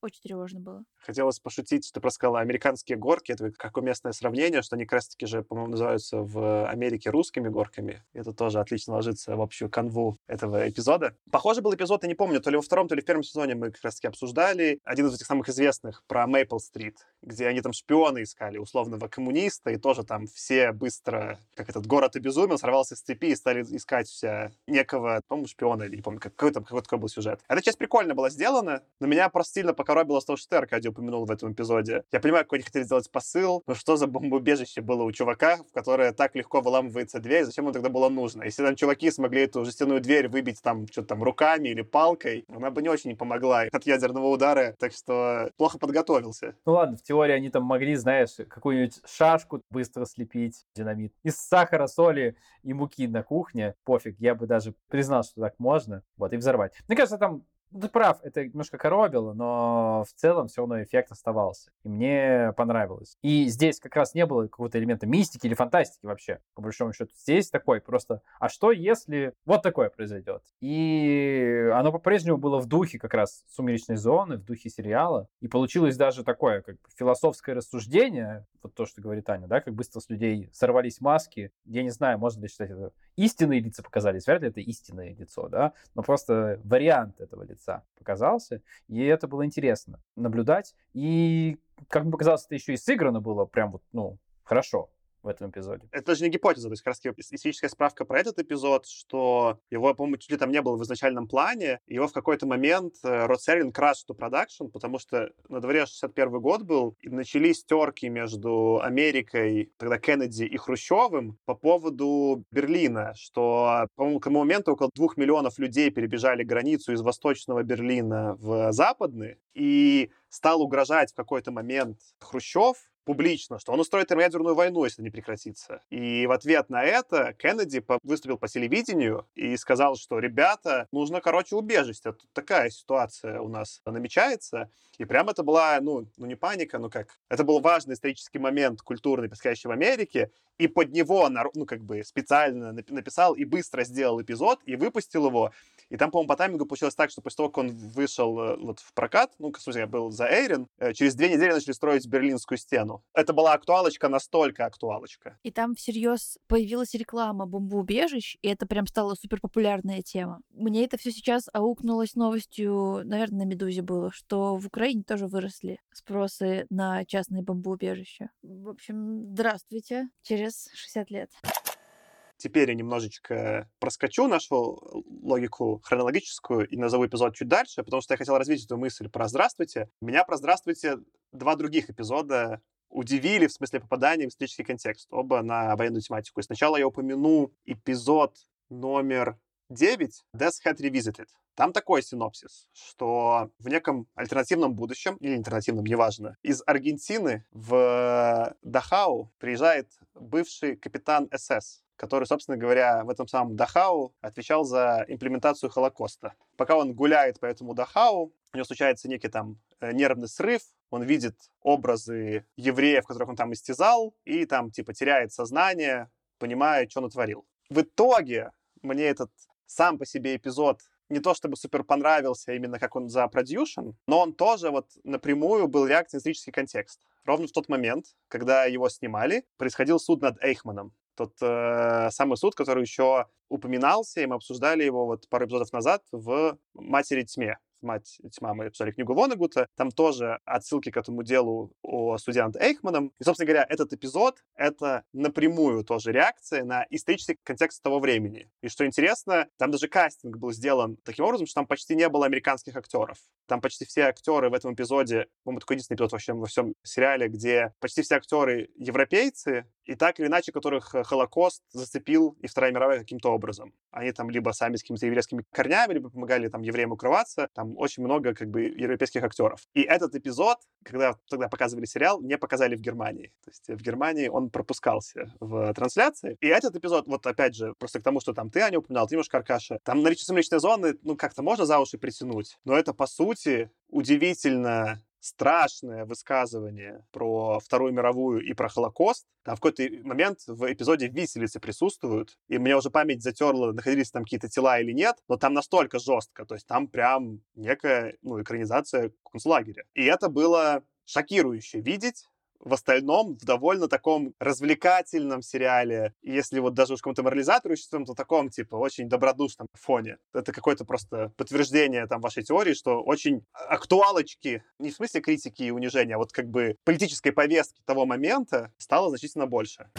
Очень тревожно было. Хотелось пошутить, ты просто сказала американские горки. Это как уместное сравнение, что они как раз-таки же, по-моему, называются в Америке русскими горками. Это тоже отлично ложится в общую канву этого эпизода. Похожий был эпизод, я не помню, то ли во втором, то ли в первом сезоне мы как раз-таки обсуждали. Один из этих самых известных про Мейпл-стрит, где они там шпионы искали, условного коммуниста, и тоже там все быстро, как этот город обезумел, сорвался с цепи и стали искать вся некого, по-моему, шпиона, или не помню, какой там какой такой был сюжет. Эта часть прикольно была сделана, но меня просто сильно покоробило того, что ты, Аркадий, упомянул в этом эпизоде. Я понимаю, какой они хотели сделать посыл, но что за бомбоубежище было у чувака, в которое так легко выламывается дверь, зачем ему тогда было нужно? Если там чуваки смогли эту жестяную дверь выбить там что-то там руками или палкой, она бы не очень помогла от ядерного удара, так что плохо подготовился. Ну ладно, в теории они там могли, знаешь, какую-нибудь шашку быстро слепить, динамит, из сахара, соли и муки на кухне, пофиг, я бы даже признал, что так можно, вот, и взорвать. Мне кажется, там ты прав, это немножко коробило, но в целом все равно эффект оставался. И мне понравилось. И здесь как раз не было какого-то элемента мистики или фантастики вообще, по большому счету. Здесь такой просто, а что если вот такое произойдет? И оно по-прежнему было в духе как раз «Сумеречной зоны», в духе сериала. И получилось даже такое, как философское рассуждение, вот то, что говорит Аня, да, как быстро с людей сорвались маски. Я не знаю, можно ли считать это истинные лица показались, вряд ли это истинное лицо, да, но просто вариант этого лица показался, и это было интересно наблюдать, и, как мне показалось, это еще и сыграно было прям вот, ну, хорошо в этом эпизоде. Это даже не гипотеза, то есть как раз историческая справка про этот эпизод, что его, по-моему, чуть ли там не было в изначальном плане, его в какой-то момент э, Род Серлин краш to production, потому что на дворе 61 год был, и начались терки между Америкой, тогда Кеннеди и Хрущевым по поводу Берлина, что, по-моему, к тому моменту около двух миллионов людей перебежали границу из восточного Берлина в западный, и стал угрожать в какой-то момент Хрущев, публично, что он устроит ядерную войну, если не прекратится. И в ответ на это Кеннеди выступил по телевидению и сказал, что, ребята, нужно, короче, убежище. Тут такая ситуация у нас намечается. И прям это была, ну, ну не паника, ну как. Это был важный исторический момент культурный, происходящий в Америке. И под него, ну, как бы специально написал и быстро сделал эпизод, и выпустил его. И там, по-моему, по таймингу получилось так, что после того, как он вышел э, вот в прокат, ну, в смысле, был за Эйрин, э, через две недели начали строить Берлинскую стену. Это была актуалочка, настолько актуалочка. И там всерьез появилась реклама бомбоубежищ, и это прям стала супер популярная тема. Мне это все сейчас аукнулось новостью, наверное, на Медузе было, что в Украине тоже выросли спросы на частные бомбоубежища. В общем, здравствуйте, через 60 лет. Теперь я немножечко проскочу нашу логику хронологическую и назову эпизод чуть дальше, потому что я хотел развить эту мысль про «Здравствуйте». Меня про «Здравствуйте» два других эпизода удивили в смысле попадания в исторический контекст, оба на военную тематику. И сначала я упомяну эпизод номер 9 Death Head Revisited. Там такой синопсис, что в неком альтернативном будущем, или альтернативном, неважно, из Аргентины в Дахау приезжает бывший капитан СС, который, собственно говоря, в этом самом Дахау отвечал за имплементацию Холокоста. Пока он гуляет по этому Дахау, у него случается некий там э, нервный срыв, он видит образы евреев, которых он там истязал, и там типа теряет сознание, понимая, что натворил. В итоге мне этот сам по себе эпизод не то чтобы супер понравился именно как он запродюшен, но он тоже вот напрямую был реакцией исторический контекст. Ровно в тот момент, когда его снимали, происходил суд над Эйхманом. Тот э, самый суд, который еще упоминался, и мы обсуждали его вот пару эпизодов назад в «Матери тьме» мать тьма, мы писали книгу Вонегута, там тоже отсылки к этому делу о студент Эйхманом. И, собственно говоря, этот эпизод — это напрямую тоже реакция на исторический контекст того времени. И что интересно, там даже кастинг был сделан таким образом, что там почти не было американских актеров. Там почти все актеры в этом эпизоде, по-моему, такой единственный эпизод вообще во всем сериале, где почти все актеры европейцы, и так или иначе, которых э, Холокост зацепил и Вторая мировая каким-то образом. Они там либо сами с какими-то еврейскими корнями, либо помогали там евреям укрываться. Там очень много как бы европейских актеров. И этот эпизод, когда тогда показывали сериал, не показали в Германии. То есть в Германии он пропускался в трансляции. И этот эпизод, вот опять же, просто к тому, что там ты, Аня, упоминал, ты, немножко Аркаша, там наличие личной зоны, ну, как-то можно за уши притянуть, но это, по сути, удивительно страшное высказывание про Вторую мировую и про Холокост. Там в какой-то момент в эпизоде виселицы присутствуют, и мне уже память затерла, находились там какие-то тела или нет, но там настолько жестко, то есть там прям некая ну, экранизация концлагеря. И это было шокирующе видеть, в остальном в довольно таком развлекательном сериале. Если вот даже уж какому-то морализатору чувствуем, то таком, типа, очень добродушном фоне. Это какое-то просто подтверждение там вашей теории, что очень актуалочки, не в смысле критики и унижения, а вот как бы политической повестки того момента стало значительно больше.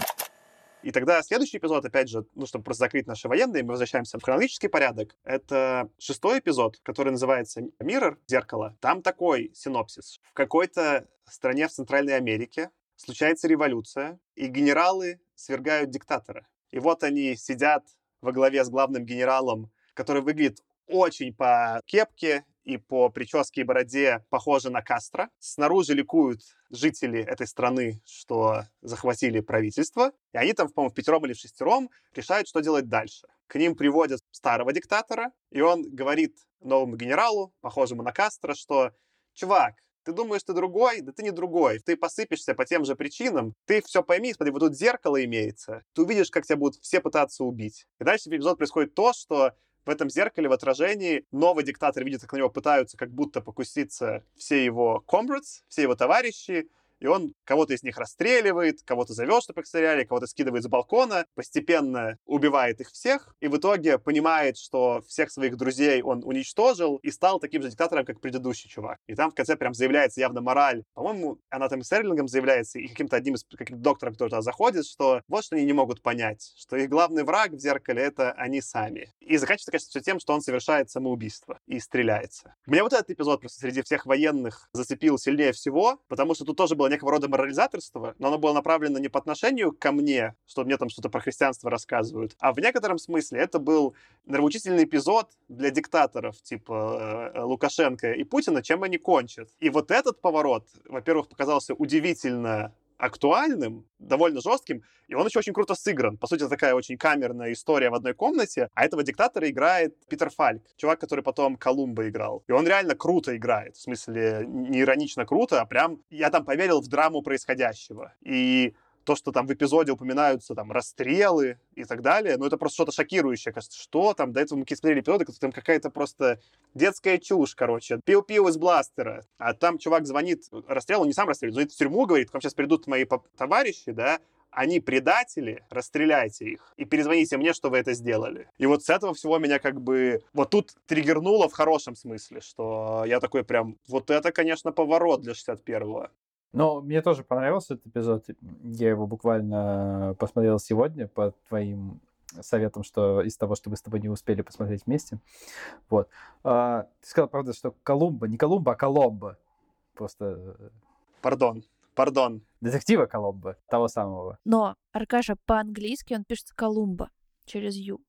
И тогда следующий эпизод, опять же, ну, чтобы просто закрыть наши военные, мы возвращаемся в хронологический порядок. Это шестой эпизод, который называется «Mirror», «Зеркало». Там такой синопсис. В какой-то стране в Центральной Америке случается революция, и генералы свергают диктатора. И вот они сидят во главе с главным генералом, который выглядит очень по кепке и по прическе и бороде похоже на Кастро. Снаружи ликуют жители этой страны, что захватили правительство. И они там, по-моему, в пятером или в шестером решают, что делать дальше. К ним приводят старого диктатора, и он говорит новому генералу, похожему на Кастро, что «Чувак, ты думаешь, ты другой? Да ты не другой. Ты посыпешься по тем же причинам. Ты все пойми, смотри, вот тут зеркало имеется. Ты увидишь, как тебя будут все пытаться убить. И дальше в эпизод происходит то, что в этом зеркале, в отражении, новый диктатор видит, как на него пытаются как будто покуситься все его comrades, все его товарищи, и он кого-то из них расстреливает, кого-то зовет, чтобы их стреляли, кого-то скидывает с балкона, постепенно убивает их всех, и в итоге понимает, что всех своих друзей он уничтожил и стал таким же диктатором, как предыдущий чувак. И там в конце прям заявляется явно мораль. По-моему, она там и Стерлингом заявляется, и каким-то одним из каким-то доктором, который туда заходит, что вот что они не могут понять, что их главный враг в зеркале — это они сами. И заканчивается, конечно, все тем, что он совершает самоубийство и стреляется. Мне вот этот эпизод просто среди всех военных зацепил сильнее всего, потому что тут тоже было некого рода морализаторство, но оно было направлено не по отношению ко мне, что мне там что-то про христианство рассказывают, а в некотором смысле это был нравоучительный эпизод для диктаторов типа э, Лукашенко и Путина, чем они кончат. И вот этот поворот, во-первых, показался удивительно актуальным, довольно жестким, и он еще очень круто сыгран. По сути, такая очень камерная история в одной комнате, а этого диктатора играет Питер Фальк, чувак, который потом Колумба играл. И он реально круто играет, в смысле, не иронично круто, а прям я там поверил в драму происходящего. И то, что там в эпизоде упоминаются там расстрелы и так далее, ну это просто что-то шокирующее, кажется, что там, до этого мы смотрели эпизоды, там какая-то просто детская чушь, короче, пил-пил из бластера, а там чувак звонит, расстрел, он не сам расстреливает, звонит в тюрьму, говорит, к вам сейчас придут мои товарищи, да, они предатели, расстреляйте их и перезвоните мне, что вы это сделали. И вот с этого всего меня как бы вот тут триггернуло в хорошем смысле, что я такой прям, вот это, конечно, поворот для 61-го. Но мне тоже понравился этот эпизод. Я его буквально посмотрел сегодня по твоим советам, что из того, что мы с тобой не успели посмотреть вместе. Вот. А, ты сказал, правда, что Колумба, не Колумба, а Коломбо. Просто... Э, пардон, пардон. Детектива Коломбо, того самого. Но, Аркаша, по-английски он пишется Колумба через Ю.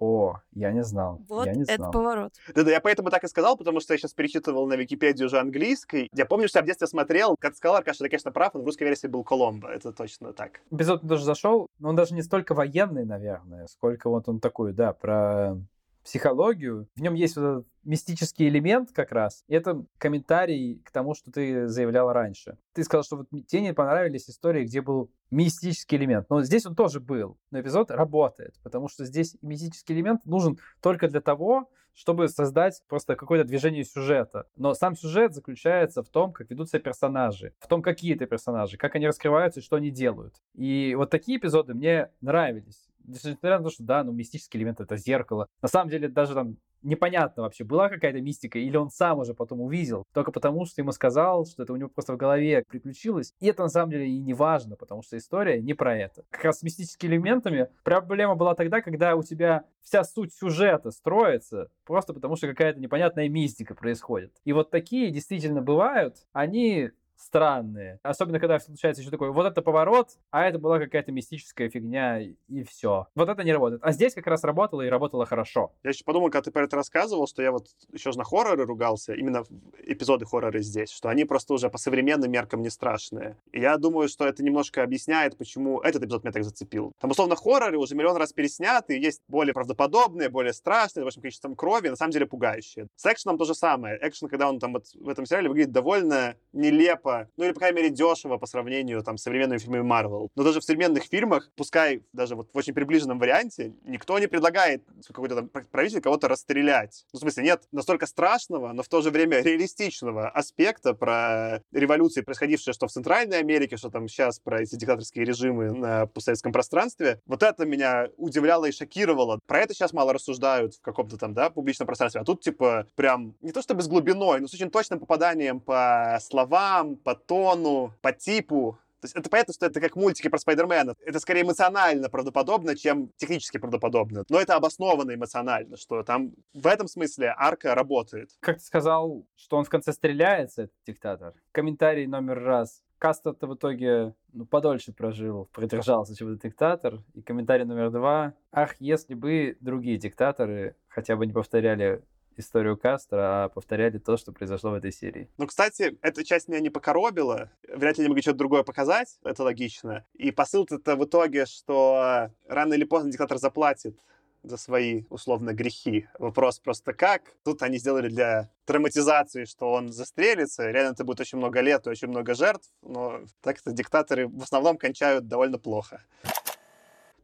О, я не знал. Вот я не это знал. поворот. Да-да, я поэтому так и сказал, потому что я сейчас перечитывал на Википедию уже английской. Я помню, что я в детстве смотрел, как сказал, Аркаша, ты, конечно, прав, он в русской версии был Коломбо, это точно так. Эпизод тоже зашел, но он даже не столько военный, наверное, сколько вот он такой, да, про психологию. В нем есть вот этот мистический элемент как раз. И это комментарий к тому, что ты заявлял раньше. Ты сказал, что вот тебе не понравились истории, где был мистический элемент. Но здесь он тоже был. Но эпизод работает, потому что здесь мистический элемент нужен только для того, чтобы создать просто какое-то движение сюжета. Но сам сюжет заключается в том, как ведут себя персонажи, в том, какие это персонажи, как они раскрываются и что они делают. И вот такие эпизоды мне нравились. Несмотря на то, что да, ну мистический элемент это зеркало. На самом деле даже там непонятно вообще, была какая-то мистика, или он сам уже потом увидел, только потому, что ему сказал, что это у него просто в голове приключилось. И это на самом деле и не важно, потому что история не про это. Как раз с мистическими элементами проблема была тогда, когда у тебя вся суть сюжета строится, просто потому что какая-то непонятная мистика происходит. И вот такие действительно бывают, они странные. Особенно, когда случается еще такой, вот это поворот, а это была какая-то мистическая фигня, и все. Вот это не работает. А здесь как раз работало и работало хорошо. Я еще подумал, когда ты про это рассказывал, что я вот еще на хорроры ругался, именно эпизоды хорроры здесь, что они просто уже по современным меркам не страшные. И я думаю, что это немножко объясняет, почему этот эпизод меня так зацепил. Там, условно, хорроры уже миллион раз пересняты, есть более правдоподобные, более страшные, с большим количеством крови, на самом деле пугающие. С экшеном то же самое. Экшен, когда он там вот в этом сериале выглядит довольно нелепо, ну или, по крайней мере, дешево по сравнению там с современными фильмами Марвел. Но даже в современных фильмах, пускай даже вот в очень приближенном варианте, никто не предлагает какой-то там правитель кого-то расстрелять. Ну, в смысле, нет настолько страшного, но в то же время реалистичного аспекта про революции, происходившие что в Центральной Америке, что там сейчас про эти диктаторские режимы на постсоветском пространстве. Вот это меня удивляло и шокировало. Про это сейчас мало рассуждают в каком-то там, да, публичном пространстве. А тут, типа, прям не то чтобы с глубиной, но с очень точным попаданием по словам, по тону, по типу. То есть это понятно, что это как мультики про Спайдермена. Это скорее эмоционально правдоподобно, чем технически правдоподобно. Но это обоснованно эмоционально, что там в этом смысле арка работает. Как ты сказал, что он в конце стреляется, этот диктатор. Комментарий номер раз. Каста-то в итоге ну, подольше прожил, продержался, чем диктатор. И комментарий номер два. Ах, если бы другие диктаторы хотя бы не повторяли историю Кастро, а повторяли то, что произошло в этой серии. Ну, кстати, эта часть меня не покоробила. Вряд ли они могли что-то другое показать, это логично. И посыл-то в итоге, что рано или поздно диктатор заплатит за свои, условно, грехи. Вопрос просто как. Тут они сделали для драматизации, что он застрелится. Реально это будет очень много лет и очень много жертв, но так-то диктаторы в основном кончают довольно плохо.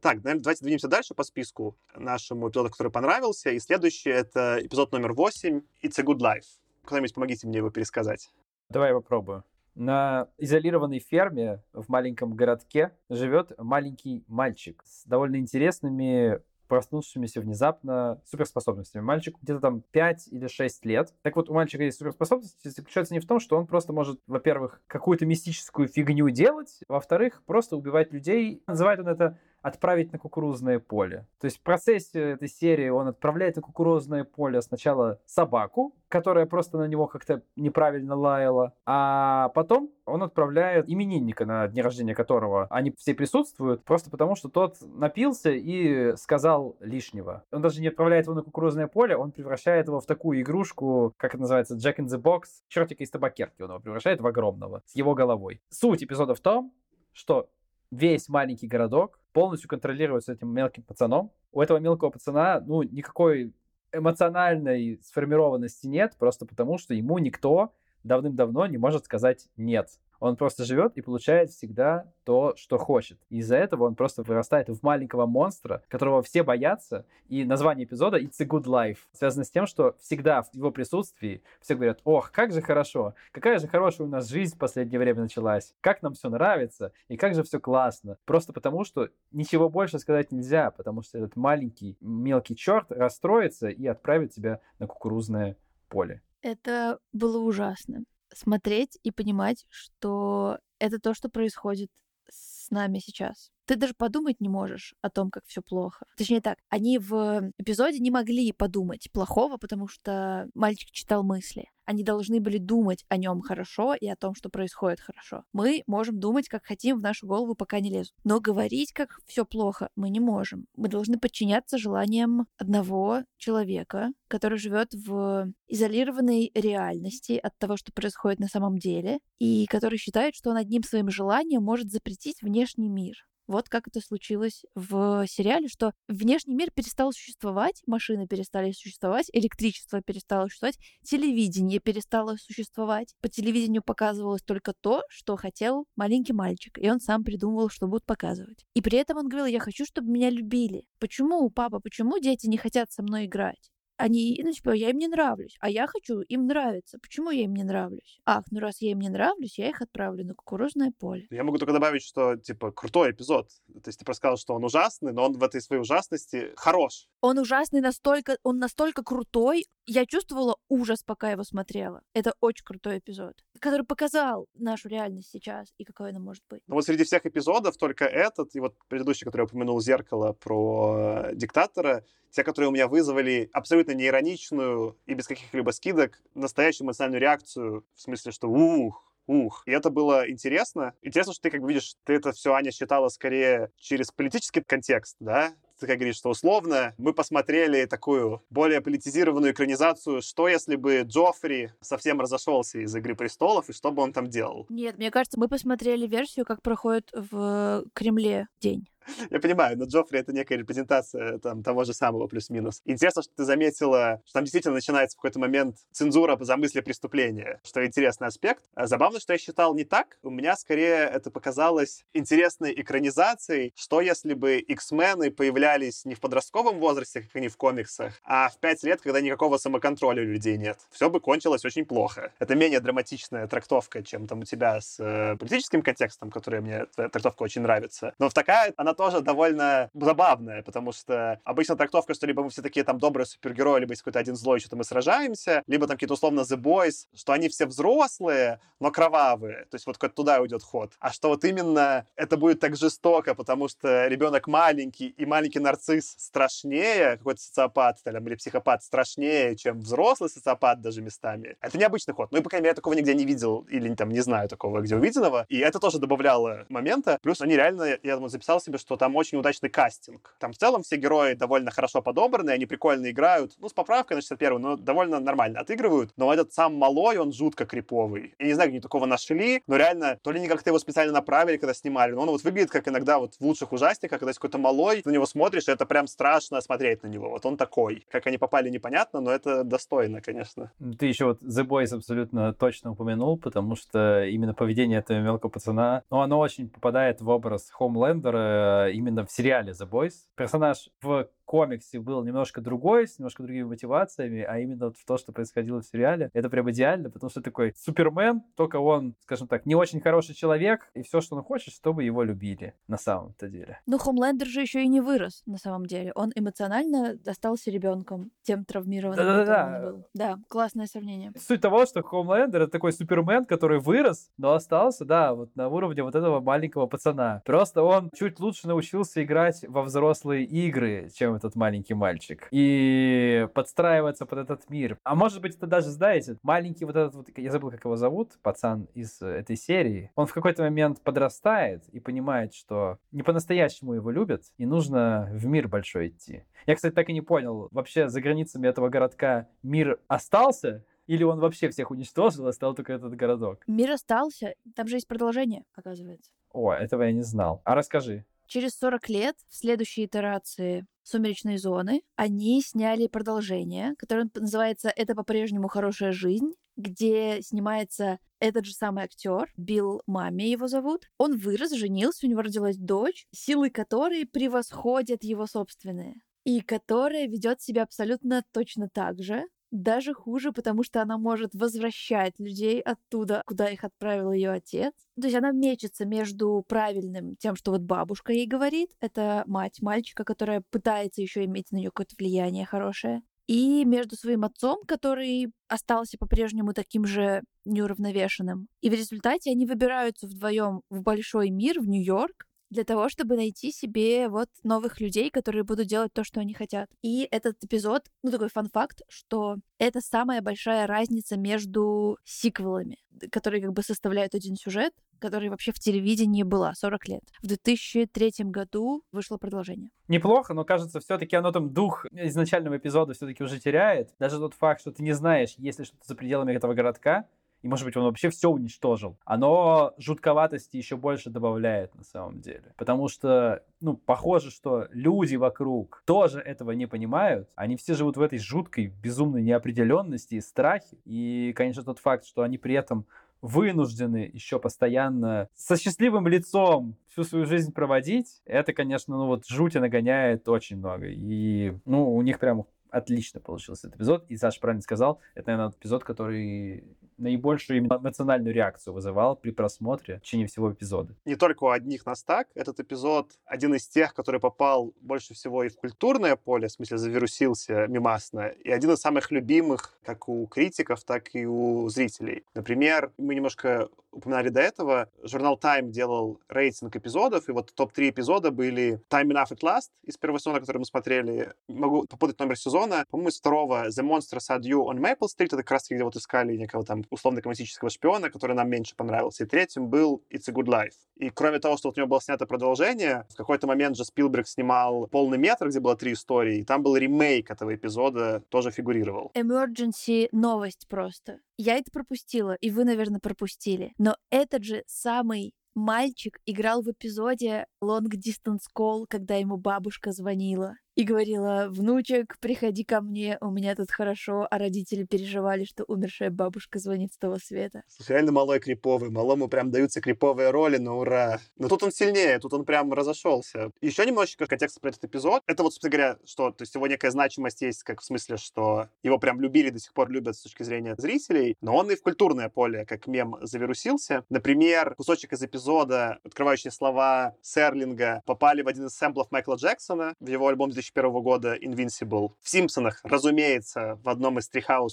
Так, наверное, давайте двинемся дальше по списку нашему эпизоду, который понравился. И следующий — это эпизод номер 8 «It's a good life». Кто-нибудь помогите мне его пересказать. Давай я попробую. На изолированной ферме в маленьком городке живет маленький мальчик с довольно интересными проснувшимися внезапно суперспособностями. Мальчик где-то там 5 или 6 лет. Так вот, у мальчика есть суперспособности, заключается не в том, что он просто может, во-первых, какую-то мистическую фигню делать, во-вторых, просто убивать людей. Называет он это отправить на кукурузное поле. То есть в процессе этой серии он отправляет на кукурузное поле сначала собаку, которая просто на него как-то неправильно лаяла, а потом он отправляет именинника, на дне рождения которого они все присутствуют, просто потому что тот напился и сказал лишнего. Он даже не отправляет его на кукурузное поле, он превращает его в такую игрушку, как это называется, Jack in the Box, чертика из табакерки он его превращает в огромного, с его головой. Суть эпизода в том, что весь маленький городок полностью контролируется этим мелким пацаном. У этого мелкого пацана, ну, никакой эмоциональной сформированности нет, просто потому что ему никто давным-давно не может сказать «нет». Он просто живет и получает всегда то, что хочет. Из-за этого он просто вырастает в маленького монстра, которого все боятся. И название эпизода It's a Good Life связано с тем, что всегда в его присутствии все говорят, ох, как же хорошо, какая же хорошая у нас жизнь в последнее время началась, как нам все нравится и как же все классно. Просто потому, что ничего больше сказать нельзя, потому что этот маленький мелкий черт расстроится и отправит тебя на кукурузное поле. Это было ужасно смотреть и понимать, что это то, что происходит с нами сейчас. Ты даже подумать не можешь о том, как все плохо. Точнее так, они в эпизоде не могли подумать плохого, потому что мальчик читал мысли. Они должны были думать о нем хорошо и о том, что происходит хорошо. Мы можем думать, как хотим, в нашу голову пока не лезут. Но говорить, как все плохо, мы не можем. Мы должны подчиняться желаниям одного человека, который живет в изолированной реальности от того, что происходит на самом деле, и который считает, что он одним своим желанием может запретить внешний мир. Вот как это случилось в сериале, что внешний мир перестал существовать, машины перестали существовать, электричество перестало существовать, телевидение перестало существовать. По телевидению показывалось только то, что хотел маленький мальчик, и он сам придумывал, что будут показывать. И при этом он говорил, я хочу, чтобы меня любили. Почему, папа, почему дети не хотят со мной играть? Они, ну, типа, я им не нравлюсь, а я хочу им нравиться. Почему я им не нравлюсь? Ах, ну раз я им не нравлюсь, я их отправлю на кукурузное поле. Я могу только добавить, что, типа, крутой эпизод. То есть ты просто сказал, что он ужасный, но он в этой своей ужасности хорош. Он ужасный настолько, он настолько крутой, я чувствовала ужас, пока его смотрела. Это очень крутой эпизод, который показал нашу реальность сейчас и какой она может быть. Ну вот среди всех эпизодов только этот и вот предыдущий, который я упомянул, «Зеркало» про диктатора, те, которые у меня вызвали абсолютно неироничную и без каких-либо скидок настоящую эмоциональную реакцию, в смысле, что ух, ух. И это было интересно. Интересно, что ты как бы видишь, ты это все, Аня, считала скорее через политический контекст, да? ты как говоришь, что условно мы посмотрели такую более политизированную экранизацию, что если бы Джоффри совсем разошелся из «Игры престолов», и что бы он там делал? Нет, мне кажется, мы посмотрели версию, как проходит в Кремле день. Я понимаю, но Джоффри — это некая репрезентация там, того же самого плюс-минус. Интересно, что ты заметила, что там действительно начинается в какой-то момент цензура за мысли преступления, что интересный аспект. А забавно, что я считал не так. У меня скорее это показалось интересной экранизацией, что если бы X-мены появлялись не в подростковом возрасте, как они в комиксах, а в пять лет, когда никакого самоконтроля у людей нет. Все бы кончилось очень плохо. Это менее драматичная трактовка, чем там у тебя с э, политическим контекстом, который мне трактовка очень нравится. Но в такая, она тоже довольно забавная, потому что обычно трактовка, что либо мы все такие там добрые супергерои, либо есть какой-то один злой, что-то мы сражаемся, либо там какие-то условно The Boys, что они все взрослые, но кровавые. То есть вот туда уйдет ход. А что вот именно это будет так жестоко, потому что ребенок маленький, и маленький нарцисс страшнее, какой-то социопат там, или психопат страшнее, чем взрослый социопат даже местами. Это необычный ход. Ну и, по крайней мере, я такого нигде не видел или там не знаю такого, где увиденного. И это тоже добавляло момента. Плюс они реально, я думаю, записал себе, что там очень удачный кастинг. Там в целом все герои довольно хорошо подобраны, они прикольно играют. Ну, с поправкой на 61 но довольно нормально отыгрывают. Но этот сам малой, он жутко криповый. Я не знаю, где такого нашли, но реально, то ли не как-то его специально направили, когда снимали, но он вот выглядит как иногда вот в лучших ужастиках, когда есть какой-то малой, на него смотришь, и это прям страшно смотреть на него. Вот он такой. Как они попали, непонятно, но это достойно, конечно. Ты еще вот The Boys абсолютно точно упомянул, потому что именно поведение этого мелкого пацана, ну, оно очень попадает в образ Хомлендера именно в сериале The Boys. Персонаж в комиксе был немножко другой, с немножко другими мотивациями, а именно вот в то, что происходило в сериале, это прям идеально, потому что такой Супермен, только он, скажем так, не очень хороший человек, и все, что он хочет, чтобы его любили на самом-то деле. Ну, Хомлендер же еще и не вырос, на самом деле. Он эмоционально остался ребенком, тем травмированным, Да-да-да. был. Да, классное сравнение. Суть того, что Хомлендер — это такой Супермен, который вырос, но остался, да, вот на уровне вот этого маленького пацана. Просто он чуть лучше научился играть во взрослые игры, чем этот маленький мальчик. И подстраиваться под этот мир. А может быть, это даже, знаете, маленький вот этот вот, я забыл, как его зовут, пацан из этой серии, он в какой-то момент подрастает и понимает, что не по-настоящему его любят, и нужно в мир большой идти. Я, кстати, так и не понял, вообще за границами этого городка мир остался, или он вообще всех уничтожил, остал только этот городок? Мир остался. Там же есть продолжение, оказывается. О, этого я не знал. А расскажи. Через 40 лет в следующей итерации «Сумеречной зоны» они сняли продолжение, которое называется «Это по-прежнему хорошая жизнь», где снимается этот же самый актер, Билл Мами его зовут. Он вырос, женился, у него родилась дочь, силы которой превосходят его собственные и которая ведет себя абсолютно точно так же, даже хуже, потому что она может возвращать людей оттуда, куда их отправил ее отец. То есть она мечется между правильным тем, что вот бабушка ей говорит, это мать мальчика, которая пытается еще иметь на нее какое-то влияние хорошее, и между своим отцом, который остался по-прежнему таким же неуравновешенным. И в результате они выбираются вдвоем в большой мир, в Нью-Йорк, для того, чтобы найти себе вот новых людей, которые будут делать то, что они хотят. И этот эпизод, ну такой фан-факт, что это самая большая разница между сиквелами, которые как бы составляют один сюжет, который вообще в телевидении была 40 лет. В 2003 году вышло продолжение. Неплохо, но кажется, все-таки оно там дух изначального эпизода все-таки уже теряет. Даже тот факт, что ты не знаешь, есть ли что-то за пределами этого городка, и, может быть, он вообще все уничтожил, оно жутковатости еще больше добавляет на самом деле. Потому что, ну, похоже, что люди вокруг тоже этого не понимают. Они все живут в этой жуткой, безумной неопределенности и страхе. И, конечно, тот факт, что они при этом вынуждены еще постоянно со счастливым лицом всю свою жизнь проводить, это, конечно, ну вот жути нагоняет очень много. И, ну, у них прям отлично получился этот эпизод. И Саша правильно сказал, это, наверное, эпизод, который наибольшую именно эмоциональную реакцию вызывал при просмотре в течение всего эпизода. Не только у одних нас так. Этот эпизод один из тех, который попал больше всего и в культурное поле, в смысле завирусился мимасно, и один из самых любимых как у критиков, так и у зрителей. Например, мы немножко упоминали до этого, журнал Time делал рейтинг эпизодов, и вот топ-3 эпизода были Time Enough at Last из первого сезона, который мы смотрели. Могу попутать номер сезона. По-моему, из второго The Monsters Had You on Maple Street, это как раз где вот искали некого там условно-коммунистического шпиона, который нам меньше понравился. И третьим был It's a Good Life. И кроме того, что вот у него было снято продолжение, в какой-то момент же Спилберг снимал полный метр, где было три истории, и там был ремейк этого эпизода, тоже фигурировал. Emergency новость просто. Я это пропустила, и вы, наверное, пропустили. Но этот же самый мальчик играл в эпизоде Long Distance Call, когда ему бабушка звонила и говорила, внучек, приходи ко мне, у меня тут хорошо, а родители переживали, что умершая бабушка звонит с того света. Слушай, реально малой криповый, малому прям даются криповые роли, но ура. Но тут он сильнее, тут он прям разошелся. Еще немножечко контекста про этот эпизод. Это вот, собственно говоря, что, то есть его некая значимость есть, как в смысле, что его прям любили, до сих пор любят с точки зрения зрителей, но он и в культурное поле, как мем, завирусился. Например, кусочек из эпизода, открывающие слова Серлинга, попали в один из сэмплов Майкла Джексона в его альбом 2001 года Invincible. В «Симпсонах», разумеется, в одном из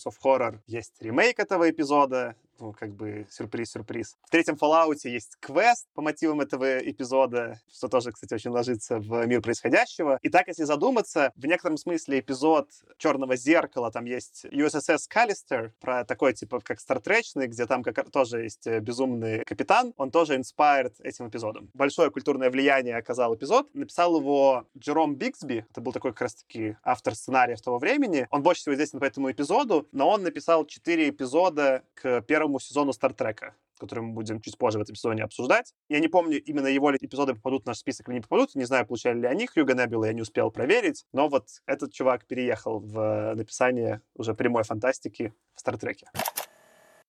of Horror есть ремейк этого эпизода ну, как бы сюрприз-сюрприз. В третьем Fallout есть квест по мотивам этого эпизода, что тоже, кстати, очень ложится в мир происходящего. И так, если задуматься, в некотором смысле эпизод «Черного зеркала», там есть USS Callister, про такой, типа, как стартречный, где там как, тоже есть э, безумный капитан, он тоже inspired этим эпизодом. Большое культурное влияние оказал эпизод. Написал его Джером Бигсби, это был такой как раз-таки автор сценария того времени. Он больше всего известен по этому эпизоду, но он написал четыре эпизода к первому первому сезону Стартрека, который мы будем чуть позже в этом сезоне обсуждать. Я не помню, именно его эпизоды попадут в наш список или не попадут. Не знаю, получали ли они Хьюга Небила, я не успел проверить. Но вот этот чувак переехал в написание уже прямой фантастики в Стартреке.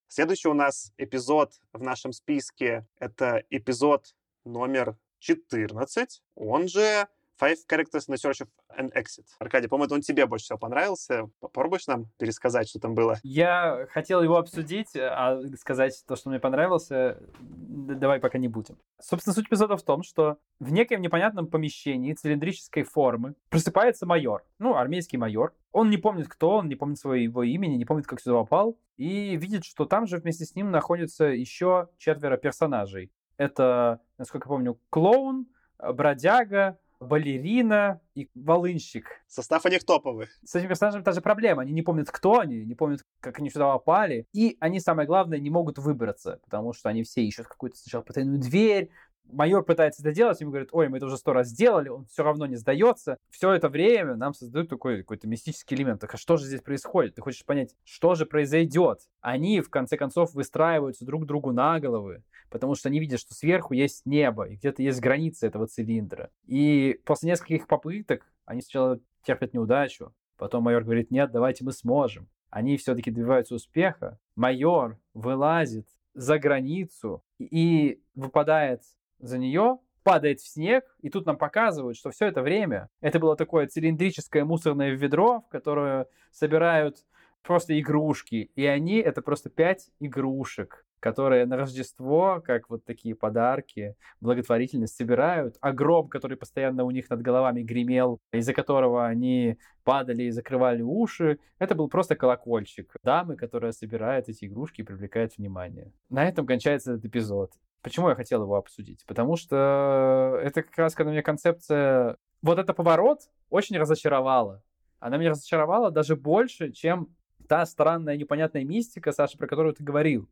Следующий у нас эпизод в нашем списке — это эпизод номер 14. Он же Five Characters in the Search of an Exit. Аркадий, по-моему, он тебе больше всего понравился. Попробуешь нам пересказать, что там было? Я хотел его обсудить, а сказать то, что мне понравился, давай пока не будем. Собственно, суть эпизода в том, что в некоем непонятном помещении цилиндрической формы просыпается майор, ну, армейский майор. Он не помнит, кто он, не помнит своего имени, не помнит, как сюда попал, и видит, что там же вместе с ним находятся еще четверо персонажей. Это, насколько я помню, клоун, бродяга, балерина и волынщик. Состав у них топовый. С этими персонажами та же проблема. Они не помнят, кто они, не помнят, как они сюда попали. И они, самое главное, не могут выбраться, потому что они все ищут какую-то сначала потайную дверь, майор пытается это делать, ему говорят, ой, мы это уже сто раз сделали, он все равно не сдается. Все это время нам создают такой какой-то мистический элемент. Так а что же здесь происходит? Ты хочешь понять, что же произойдет? Они, в конце концов, выстраиваются друг другу на головы, потому что они видят, что сверху есть небо, и где-то есть граница этого цилиндра. И после нескольких попыток они сначала терпят неудачу, потом майор говорит, нет, давайте мы сможем. Они все-таки добиваются успеха. Майор вылазит за границу и выпадает за нее, падает в снег, и тут нам показывают, что все это время это было такое цилиндрическое мусорное ведро, в которое собирают просто игрушки, и они это просто пять игрушек, которые на Рождество, как вот такие подарки, благотворительность собирают, а гроб, который постоянно у них над головами гремел, из-за которого они падали и закрывали уши, это был просто колокольчик дамы, которая собирает эти игрушки и привлекает внимание. На этом кончается этот эпизод. Почему я хотел его обсудить? Потому что это как раз, когда мне концепция... Вот это поворот очень разочаровала. Она меня разочаровала даже больше, чем та странная непонятная мистика, Саша, про которую ты говорил.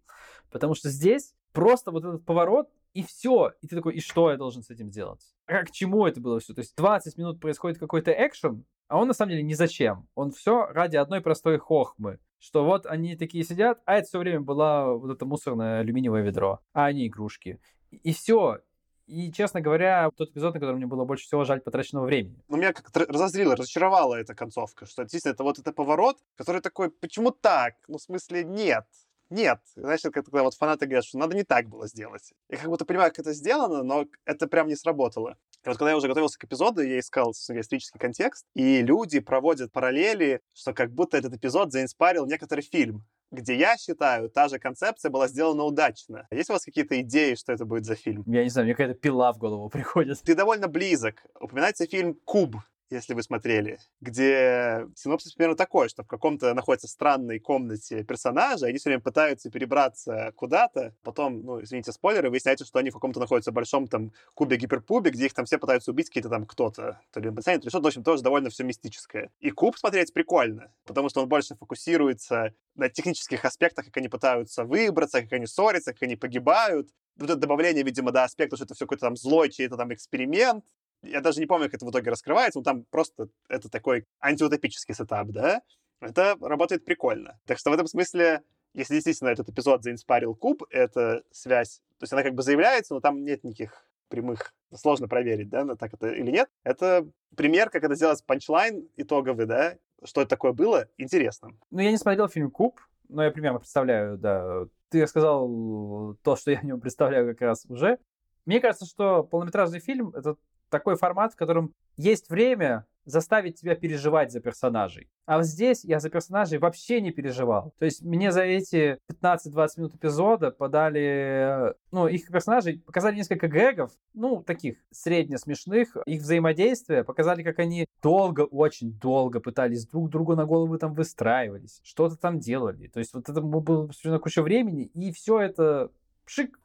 Потому что здесь просто вот этот поворот, и все. И ты такой, и что я должен с этим сделать? А к чему это было все? То есть 20 минут происходит какой-то экшен, а он на самом деле ни зачем. Он все ради одной простой хохмы. Что вот они такие сидят, а это все время была вот это мусорное алюминиевое ведро, а они игрушки. И все. И, честно говоря, тот эпизод, на котором мне было больше всего жаль потраченного времени. Ну, меня как-то разозлило, разочаровала эта концовка, что действительно это вот это поворот, который такой, почему так? Ну, в смысле, нет. Нет. Знаешь, когда вот фанаты говорят, что надо не так было сделать. Я как будто понимаю, как это сделано, но это прям не сработало. И вот когда я уже готовился к эпизоду, я искал исторический контекст, и люди проводят параллели, что как будто этот эпизод заинспарил некоторый фильм где я считаю, та же концепция была сделана удачно. Есть у вас какие-то идеи, что это будет за фильм? Я не знаю, мне какая-то пила в голову приходит. Ты довольно близок. Упоминается фильм «Куб» если вы смотрели, где синопсис примерно такой, что в каком-то находится странной комнате персонажа, они все время пытаются перебраться куда-то, потом, ну, извините, спойлеры, выясняется, что они в каком-то находятся большом там кубе-гиперпубе, где их там все пытаются убить какие-то там кто-то, то ли пацаны, то ли что-то, в общем, тоже довольно все мистическое. И куб смотреть прикольно, потому что он больше фокусируется на технических аспектах, как они пытаются выбраться, как они ссорятся, как они погибают, вот это добавление, видимо, до аспекта, что это все какой-то там злой чей-то там эксперимент, я даже не помню, как это в итоге раскрывается, но там просто это такой антиутопический setup, да, это работает прикольно. Так что в этом смысле, если действительно этот эпизод заинспарил куб, это связь, то есть она как бы заявляется, но там нет никаких прямых, сложно проверить, да, так это или нет. Это пример, как это сделать punchline итоговый, да, что это такое было, интересно. Ну, я не смотрел фильм «Куб», но я примерно представляю, да. Ты сказал то, что я в нем представляю как раз уже. Мне кажется, что полнометражный фильм — это такой формат, в котором есть время заставить тебя переживать за персонажей. А вот здесь я за персонажей вообще не переживал. То есть мне за эти 15-20 минут эпизода подали, ну, их персонажей, показали несколько гэгов, ну, таких средне смешных, их взаимодействие, показали, как они долго, очень долго пытались друг другу на голову там выстраивались, что-то там делали. То есть вот это было посвящено куча времени, и все это шик,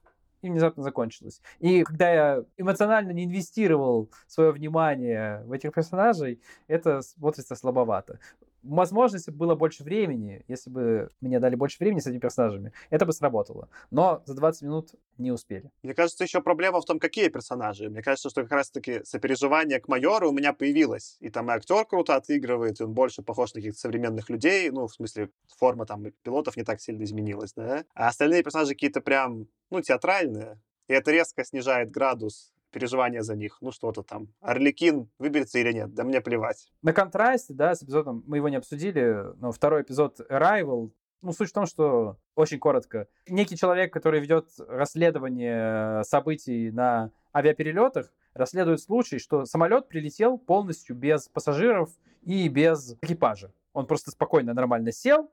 и внезапно закончилось. И когда я эмоционально не инвестировал свое внимание в этих персонажей, это смотрится слабовато. Возможно, если бы было больше времени, если бы мне дали больше времени с этими персонажами, это бы сработало. Но за 20 минут не успели. Мне кажется, еще проблема в том, какие персонажи. Мне кажется, что как раз-таки сопереживание к майору у меня появилось. И там и актер круто отыгрывает, и он больше похож на каких-то современных людей. Ну, в смысле, форма там пилотов не так сильно изменилась, да. А остальные персонажи какие-то прям, ну, театральные. И это резко снижает градус переживания за них. Ну, что-то там. Орликин выберется или нет, да мне плевать. На контрасте, да, с эпизодом, мы его не обсудили, но второй эпизод Arrival, ну, суть в том, что, очень коротко, некий человек, который ведет расследование событий на авиаперелетах, расследует случай, что самолет прилетел полностью без пассажиров и без экипажа. Он просто спокойно, нормально сел,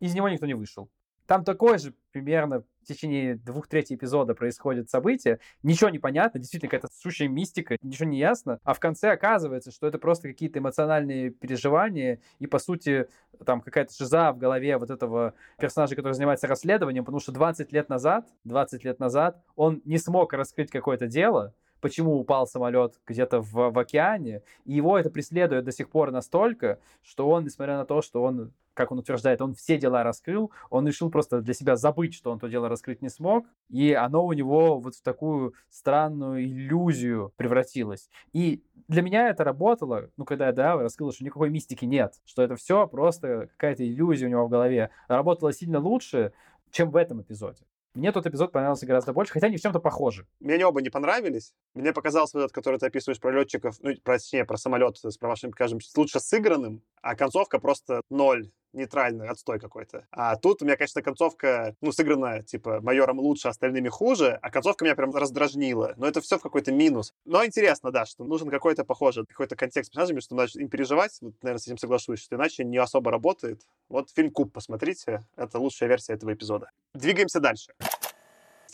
из него никто не вышел. Там такое же примерно в течение двух третий эпизода происходит событие, ничего не понятно, действительно какая-то сущая мистика, ничего не ясно, а в конце оказывается, что это просто какие-то эмоциональные переживания и, по сути, там какая-то шиза в голове вот этого персонажа, который занимается расследованием, потому что 20 лет назад, 20 лет назад он не смог раскрыть какое-то дело, почему упал самолет где-то в, в океане, и его это преследует до сих пор настолько, что он, несмотря на то, что он как он утверждает, он все дела раскрыл, он решил просто для себя забыть, что он то дело раскрыть не смог, и оно у него вот в такую странную иллюзию превратилось. И для меня это работало, ну, когда я, да, раскрыл, что никакой мистики нет, что это все просто какая-то иллюзия у него в голове. Работало сильно лучше, чем в этом эпизоде. Мне тот эпизод понравился гораздо больше, хотя они в чем-то похожи. Мне они оба не понравились. Мне показался этот, который ты описываешь про летчиков, ну, про, точнее, про самолет с про вашим, скажем, лучше сыгранным, а концовка просто ноль нейтральный отстой какой-то. А тут у меня, конечно, концовка, ну, сыграна, типа, майором лучше, остальными хуже, а концовка меня прям раздражнила. Но это все в какой-то минус. Но интересно, да, что нужен какой-то похожий, какой-то контекст персонажами, что значит им переживать, вот, наверное, с этим соглашусь, что иначе не особо работает. Вот фильм «Куб» посмотрите, это лучшая версия этого эпизода. Двигаемся дальше.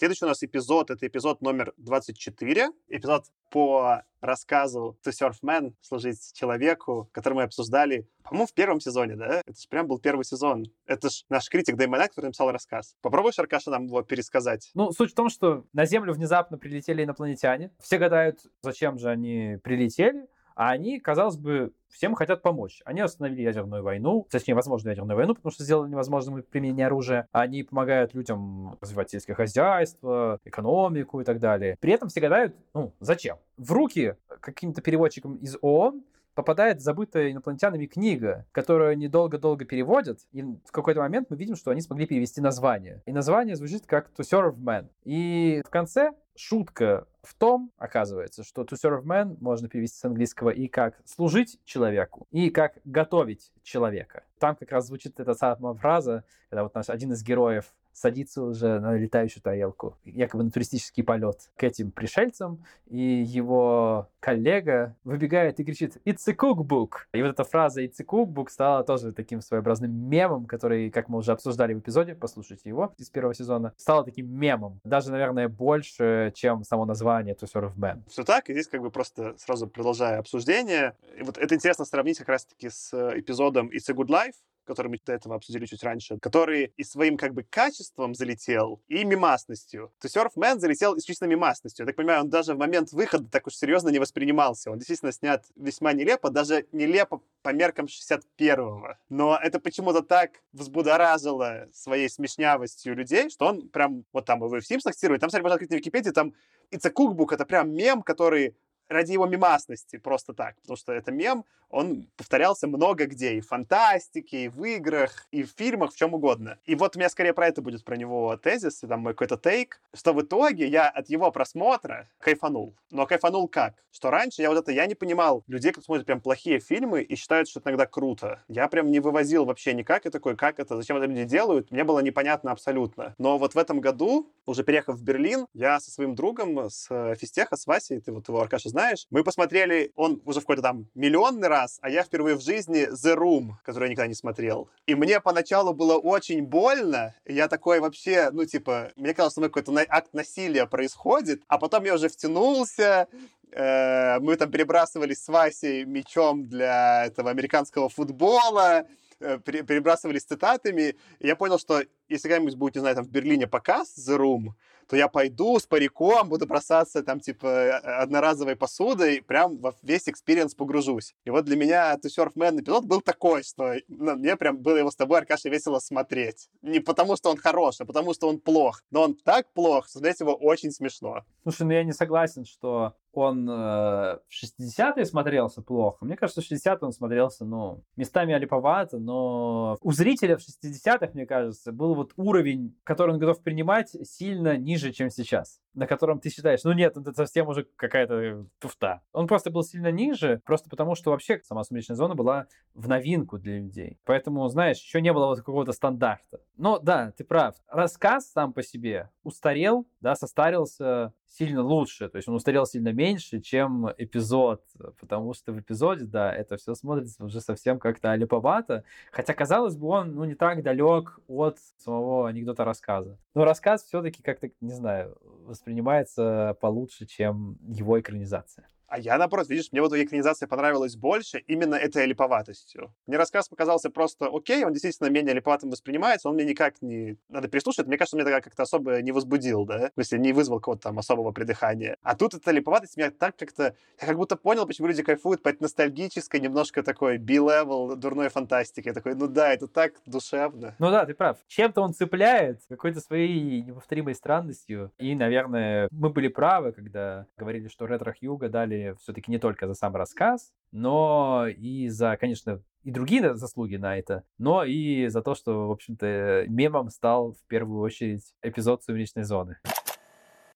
Следующий у нас эпизод, это эпизод номер 24. Эпизод по рассказу To Surf Man, служить человеку, который мы обсуждали, по-моему, в первом сезоне, да? Это же прям был первый сезон. Это ж наш критик Дэймон который написал рассказ. Попробуешь, Аркаша, нам его пересказать? Ну, суть в том, что на Землю внезапно прилетели инопланетяне. Все гадают, зачем же они прилетели. А они, казалось бы, всем хотят помочь. Они остановили ядерную войну, точнее, возможную ядерную войну, потому что сделали невозможным применение оружия. Они помогают людям развивать сельское хозяйство, экономику и так далее. При этом все гадают, ну, зачем? В руки каким-то переводчикам из ООН попадает забытая инопланетянами книга, которую они долго-долго переводят, и в какой-то момент мы видим, что они смогли перевести название. И название звучит как To Serve Man. И в конце шутка в том, оказывается, что to serve man можно перевести с английского и как служить человеку, и как готовить человека. Там как раз звучит эта самая фраза, когда вот наш один из героев садится уже на летающую тарелку, якобы на туристический полет к этим пришельцам, и его коллега выбегает и кричит «It's a cookbook!» И вот эта фраза «It's a cookbook» стала тоже таким своеобразным мемом, который, как мы уже обсуждали в эпизоде, послушайте его из первого сезона, стала таким мемом. Даже, наверное, больше, чем само название To Serve Man. Все так, и здесь как бы просто сразу продолжая обсуждение. И вот это интересно сравнить как раз-таки с эпизодом It's a Good Life, который мы до этого обсудили чуть раньше, который и своим как бы качеством залетел, и мимасностью. То есть Surfman залетел исключительно мимасностью. Я так понимаю, он даже в момент выхода так уж серьезно не воспринимался. Он действительно снят весьма нелепо, даже нелепо по меркам 61-го. Но это почему-то так взбудоражило своей смешнявостью людей, что он прям, вот там вы в Симпсонах цитируете, там, кстати, можно открыть на Википедии, там It's a Cookbook, это прям мем, который ради его мимасности просто так, потому что это мем, он повторялся много где, и в фантастике, и в играх, и в фильмах, в чем угодно. И вот у меня скорее про это будет, про него тезис, и там мой какой-то тейк, что в итоге я от его просмотра кайфанул. Но кайфанул как? Что раньше я вот это, я не понимал людей, кто смотрит прям плохие фильмы и считают, что это иногда круто. Я прям не вывозил вообще никак, и такой, как это, зачем это люди делают, мне было непонятно абсолютно. Но вот в этом году, уже переехав в Берлин, я со своим другом, с э, Фистеха, с Васей, ты вот его, Аркаша, знаешь, мы посмотрели, он уже в какой-то там миллионный раз, а я впервые в жизни The Room, который я никогда не смотрел. И мне поначалу было очень больно. Я такой вообще, ну, типа, мне казалось, что какой-то акт насилия происходит, а потом я уже втянулся, э, мы там перебрасывались с Васей мячом для этого американского футбола, э, перебрасывались цитатами, и я понял, что если когда-нибудь будет, не знаю, там в Берлине показ The Room, то я пойду с париком, буду бросаться там, типа, одноразовой посудой, прям во весь experience погружусь. И вот для меня To Serve Man эпизод был такой, что ну, мне прям было его с тобой, Аркаша, весело смотреть. Не потому, что он хорош, а потому, что он плох. Но он так плох, что смотреть его очень смешно. Слушай, ну я не согласен, что он э, в 60-е смотрелся плохо. Мне кажется, в 60-е он смотрелся, ну, местами аляповато, но у зрителя в 60-х, мне кажется, был вот уровень, который он готов принимать, сильно ниже, чем сейчас на котором ты считаешь, ну нет, это совсем уже какая-то туфта. Он просто был сильно ниже, просто потому что вообще сама сумеречная зона была в новинку для людей. Поэтому, знаешь, еще не было вот какого-то стандарта. Но да, ты прав. Рассказ сам по себе устарел, да, состарился сильно лучше. То есть он устарел сильно меньше, чем эпизод. Потому что в эпизоде, да, это все смотрится уже совсем как-то олиповато. Хотя, казалось бы, он, ну, не так далек от самого анекдота рассказа. Но рассказ все-таки как-то, не знаю, воспринимается получше, чем его экранизация. А я, наоборот, видишь, мне вот экранизация понравилась больше именно этой липоватостью. Мне рассказ показался просто окей, он действительно менее липоватым воспринимается, он мне никак не... Надо прислушать, мне кажется, он меня как-то особо не возбудил, да? В смысле, не вызвал какого-то там особого придыхания. А тут эта липоватость меня так как-то... Я как будто понял, почему люди кайфуют по этой ностальгической, немножко такой B-level дурной фантастики. Я такой, ну да, это так душевно. Ну да, ты прав. Чем-то он цепляет, какой-то своей неповторимой странностью. И, наверное, мы были правы, когда говорили, что ретро-хьюга дали все-таки не только за сам рассказ, но и за, конечно, и другие заслуги на это, но и за то, что, в общем-то, мемом стал в первую очередь эпизод «Сумеречной зоны».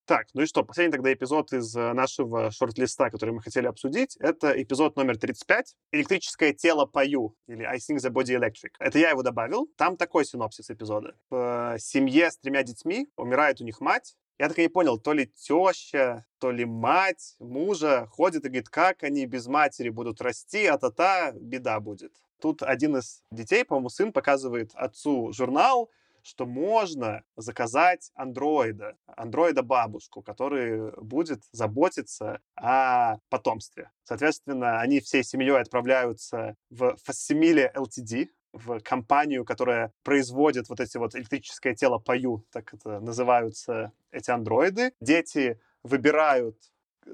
Так, ну и что, последний тогда эпизод из э, нашего шорт-листа, который мы хотели обсудить, это эпизод номер 35, «Электрическое тело пою», или «I think the body electric». Это я его добавил. Там такой синопсис эпизода. В семье с тремя детьми умирает у них мать, я так и не понял, то ли теща, то ли мать мужа ходит и говорит, как они без матери будут расти, а та-та, беда будет. Тут один из детей, по-моему, сын показывает отцу журнал, что можно заказать андроида, андроида-бабушку, который будет заботиться о потомстве. Соответственно, они всей семьей отправляются в Facsimile LTD, в компанию, которая производит вот эти вот электрическое тело пою, так это называются эти андроиды. Дети выбирают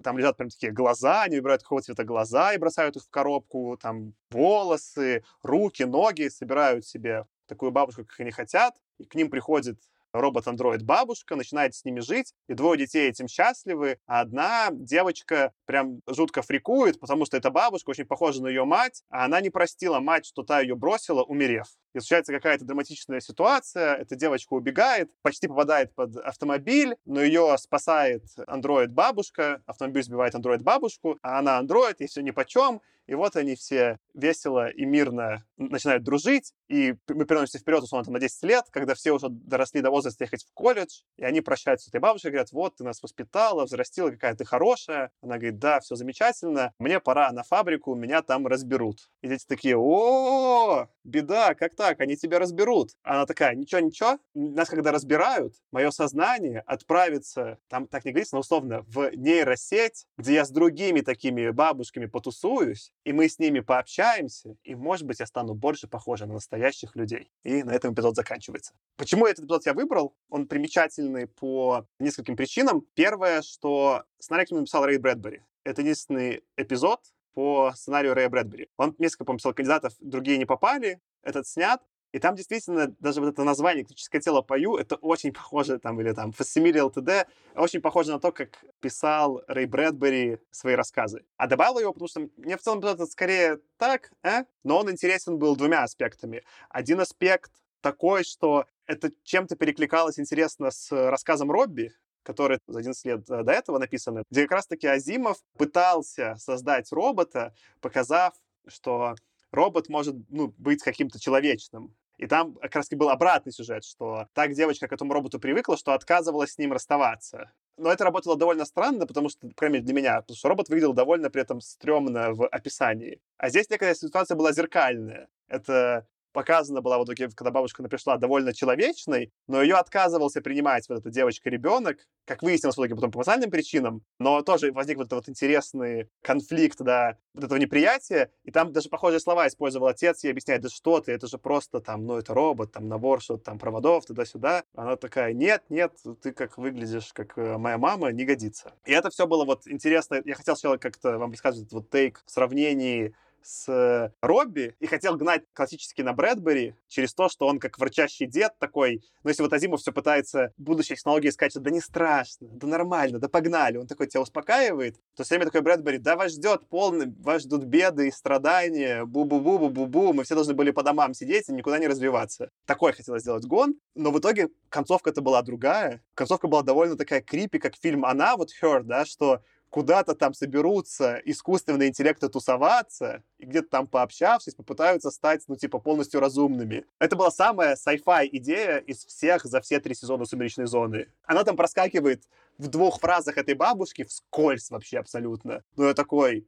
там лежат прям такие глаза, они выбирают какого цвета глаза и бросают их в коробку, там волосы, руки, ноги, собирают себе такую бабушку, как они хотят, и к ним приходит робот-андроид бабушка, начинает с ними жить, и двое детей этим счастливы, а одна девочка прям жутко фрикует, потому что эта бабушка очень похожа на ее мать, а она не простила мать, что та ее бросила, умерев. И случается какая-то драматичная ситуация, эта девочка убегает, почти попадает под автомобиль, но ее спасает андроид-бабушка, автомобиль сбивает андроид-бабушку, а она андроид, ей все нипочем, и вот они все весело и мирно начинают дружить, и мы переносимся вперед, условно, там, на 10 лет, когда все уже доросли до возраста ехать в колледж, и они прощаются с этой бабушкой, говорят, вот, ты нас воспитала, взрастила, какая ты хорошая. Она говорит, да, все замечательно, мне пора на фабрику, меня там разберут. И дети такие, о, беда, как так, они тебя разберут. Она такая, ничего-ничего, нас когда разбирают, мое сознание отправится, там так не говорится, но условно, в нейросеть, где я с другими такими бабушками потусуюсь, и мы с ними пообщаемся, и, может быть, я стану больше похожа на настоящих людей. И на этом эпизод заканчивается. Почему этот эпизод я выбрал? Он примечательный по нескольким причинам. Первое, что сценарий к нему написал Рэй Брэдбери. Это единственный эпизод, по сценарию Рэя Брэдбери. Он несколько, по писал кандидатов, другие не попали, этот снят, и там действительно даже вот это название «Электрическое тело пою» это очень похоже, там, или там «Facsimile LTD», очень похоже на то, как писал Рэй Брэдбери свои рассказы. А добавил его, потому что мне в целом это скорее так, э? но он интересен был двумя аспектами. Один аспект такой, что это чем-то перекликалось интересно с рассказом Робби, который за 11 лет э, до этого написаны, где как раз-таки Азимов пытался создать робота, показав, что робот может ну, быть каким-то человечным. И там как раз был обратный сюжет, что так девочка к этому роботу привыкла, что отказывалась с ним расставаться. Но это работало довольно странно, потому что, по крайней мере, для меня, потому что робот выглядел довольно при этом стрёмно в описании. А здесь некая ситуация была зеркальная. Это показана была в итоге, когда бабушка пришла, довольно человечной, но ее отказывался принимать вот эта девочка-ребенок, как выяснилось в итоге потом по эмоциональным причинам, но тоже возник вот этот вот интересный конфликт, да, вот этого неприятия, и там даже похожие слова использовал отец и объясняет, да что ты, это же просто там, ну, это робот, там, набор что-то там проводов, туда-сюда. Она такая, нет, нет, ты как выглядишь, как э, моя мама, не годится. И это все было вот интересно, я хотел сначала как-то вам рассказывать вот тейк в сравнении с Робби и хотел гнать классически на Брэдбери через то, что он как врачащий дед такой, ну, если вот Азимов все пытается будущие технологии сказать, да не страшно, да нормально, да погнали, он такой тебя успокаивает, то все время такой Брэдбери, да вас ждет полный, вас ждут беды и страдания, бу-бу-бу-бу-бу-бу, мы все должны были по домам сидеть и никуда не развиваться. Такой хотел сделать гон, но в итоге концовка-то была другая. Концовка была довольно такая крипи, как фильм «Она», вот Her, да, что куда-то там соберутся искусственные интеллекты тусоваться, и где-то там пообщавшись, попытаются стать, ну, типа, полностью разумными. Это была самая sci-fi идея из всех за все три сезона «Сумеречной зоны». Она там проскакивает в двух фразах этой бабушки вскользь вообще абсолютно. Ну, я такой,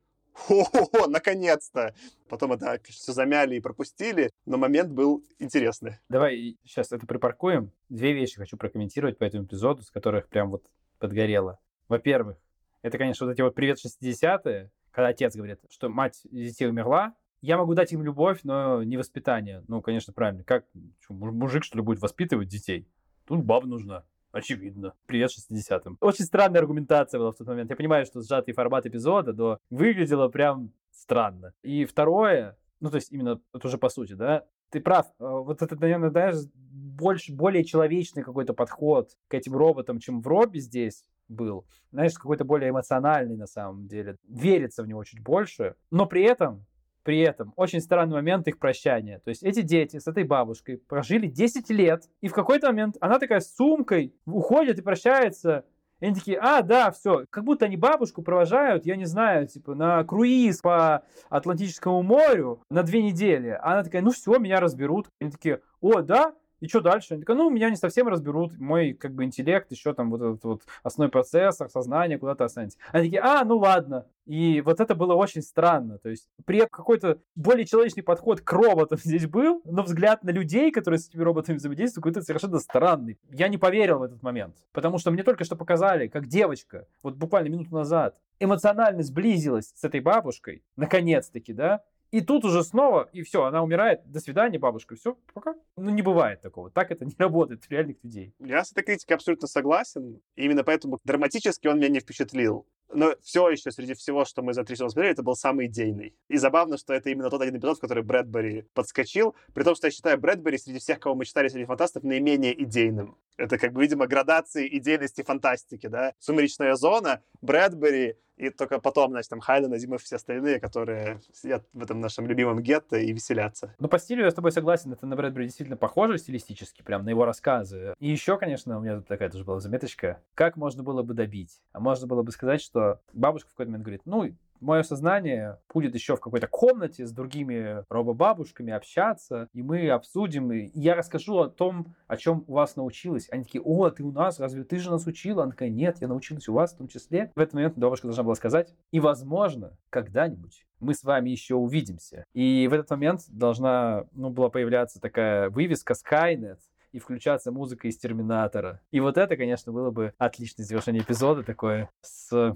о, наконец-то! Потом это все замяли и пропустили, но момент был интересный. Давай сейчас это припаркуем. Две вещи хочу прокомментировать по этому эпизоду, с которых прям вот подгорело. Во-первых, это, конечно, вот эти вот «Привет, 60-е», когда отец говорит, что мать детей умерла, я могу дать им любовь, но не воспитание. Ну, конечно, правильно. Как что, мужик, что ли, будет воспитывать детей? Тут баба нужна. Очевидно. Привет 60-м. Очень странная аргументация была в тот момент. Я понимаю, что сжатый формат эпизода, но выглядело прям странно. И второе, ну, то есть именно, это уже по сути, да, ты прав. Э, вот это, наверное, знаешь, больше, более человечный какой-то подход к этим роботам, чем в Робби здесь был. Знаешь, какой-то более эмоциональный на самом деле. Верится в него чуть больше. Но при этом, при этом, очень странный момент их прощания. То есть эти дети с этой бабушкой прожили 10 лет, и в какой-то момент она такая с сумкой уходит и прощается. И они такие, а, да, все. Как будто они бабушку провожают, я не знаю, типа, на круиз по Атлантическому морю на две недели. А она такая, ну все, меня разберут. И они такие, о, да? И что дальше? Они такая, ну, меня не совсем разберут, мой, как бы, интеллект, еще там вот этот вот основной процессор, сознание куда-то останется. Они такие, а, ну ладно. И вот это было очень странно. То есть при какой-то более человечный подход к роботам здесь был, но взгляд на людей, которые с этими роботами взаимодействуют, какой-то совершенно странный. Я не поверил в этот момент, потому что мне только что показали, как девочка, вот буквально минуту назад, эмоционально сблизилась с этой бабушкой, наконец-таки, да, и тут уже снова, и все, она умирает. До свидания, бабушка. Все, пока. Ну, не бывает такого. Так это не работает в реальных людей. Я с этой критикой абсолютно согласен. Именно поэтому драматически он меня не впечатлил. Но все еще среди всего, что мы за три сезона смотрели, это был самый идейный. И забавно, что это именно тот один эпизод, в который Брэдбери подскочил. При том, что я считаю Брэдбери среди всех, кого мы читали среди фантастов, наименее идейным. Это, как бы, видимо, градации идейности фантастики, да. «Сумеречная зона», Брэдбери, и только потом, значит, там Хайден, Азимов и все остальные, которые сидят в этом нашем любимом гетто и веселятся. Ну, по стилю я с тобой согласен, это на Брэдбери действительно похоже стилистически, прям на его рассказы. И еще, конечно, у меня тут такая тоже была заметочка, как можно было бы добить? А можно было бы сказать, что бабушка в какой-то момент говорит, ну, мое сознание будет еще в какой-то комнате с другими робобабушками общаться, и мы обсудим, и я расскажу о том, о чем у вас научилась. Они такие, о, ты у нас, разве ты же нас учила? Она такая, нет, я научилась у вас в том числе. В этот момент бабушка должна была сказать, и, возможно, когда-нибудь мы с вами еще увидимся. И в этот момент должна, ну, была появляться такая вывеска Skynet, и включаться музыка из Терминатора. И вот это, конечно, было бы отличное завершение эпизода, такое с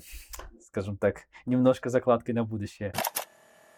скажем так, немножко закладкой на будущее.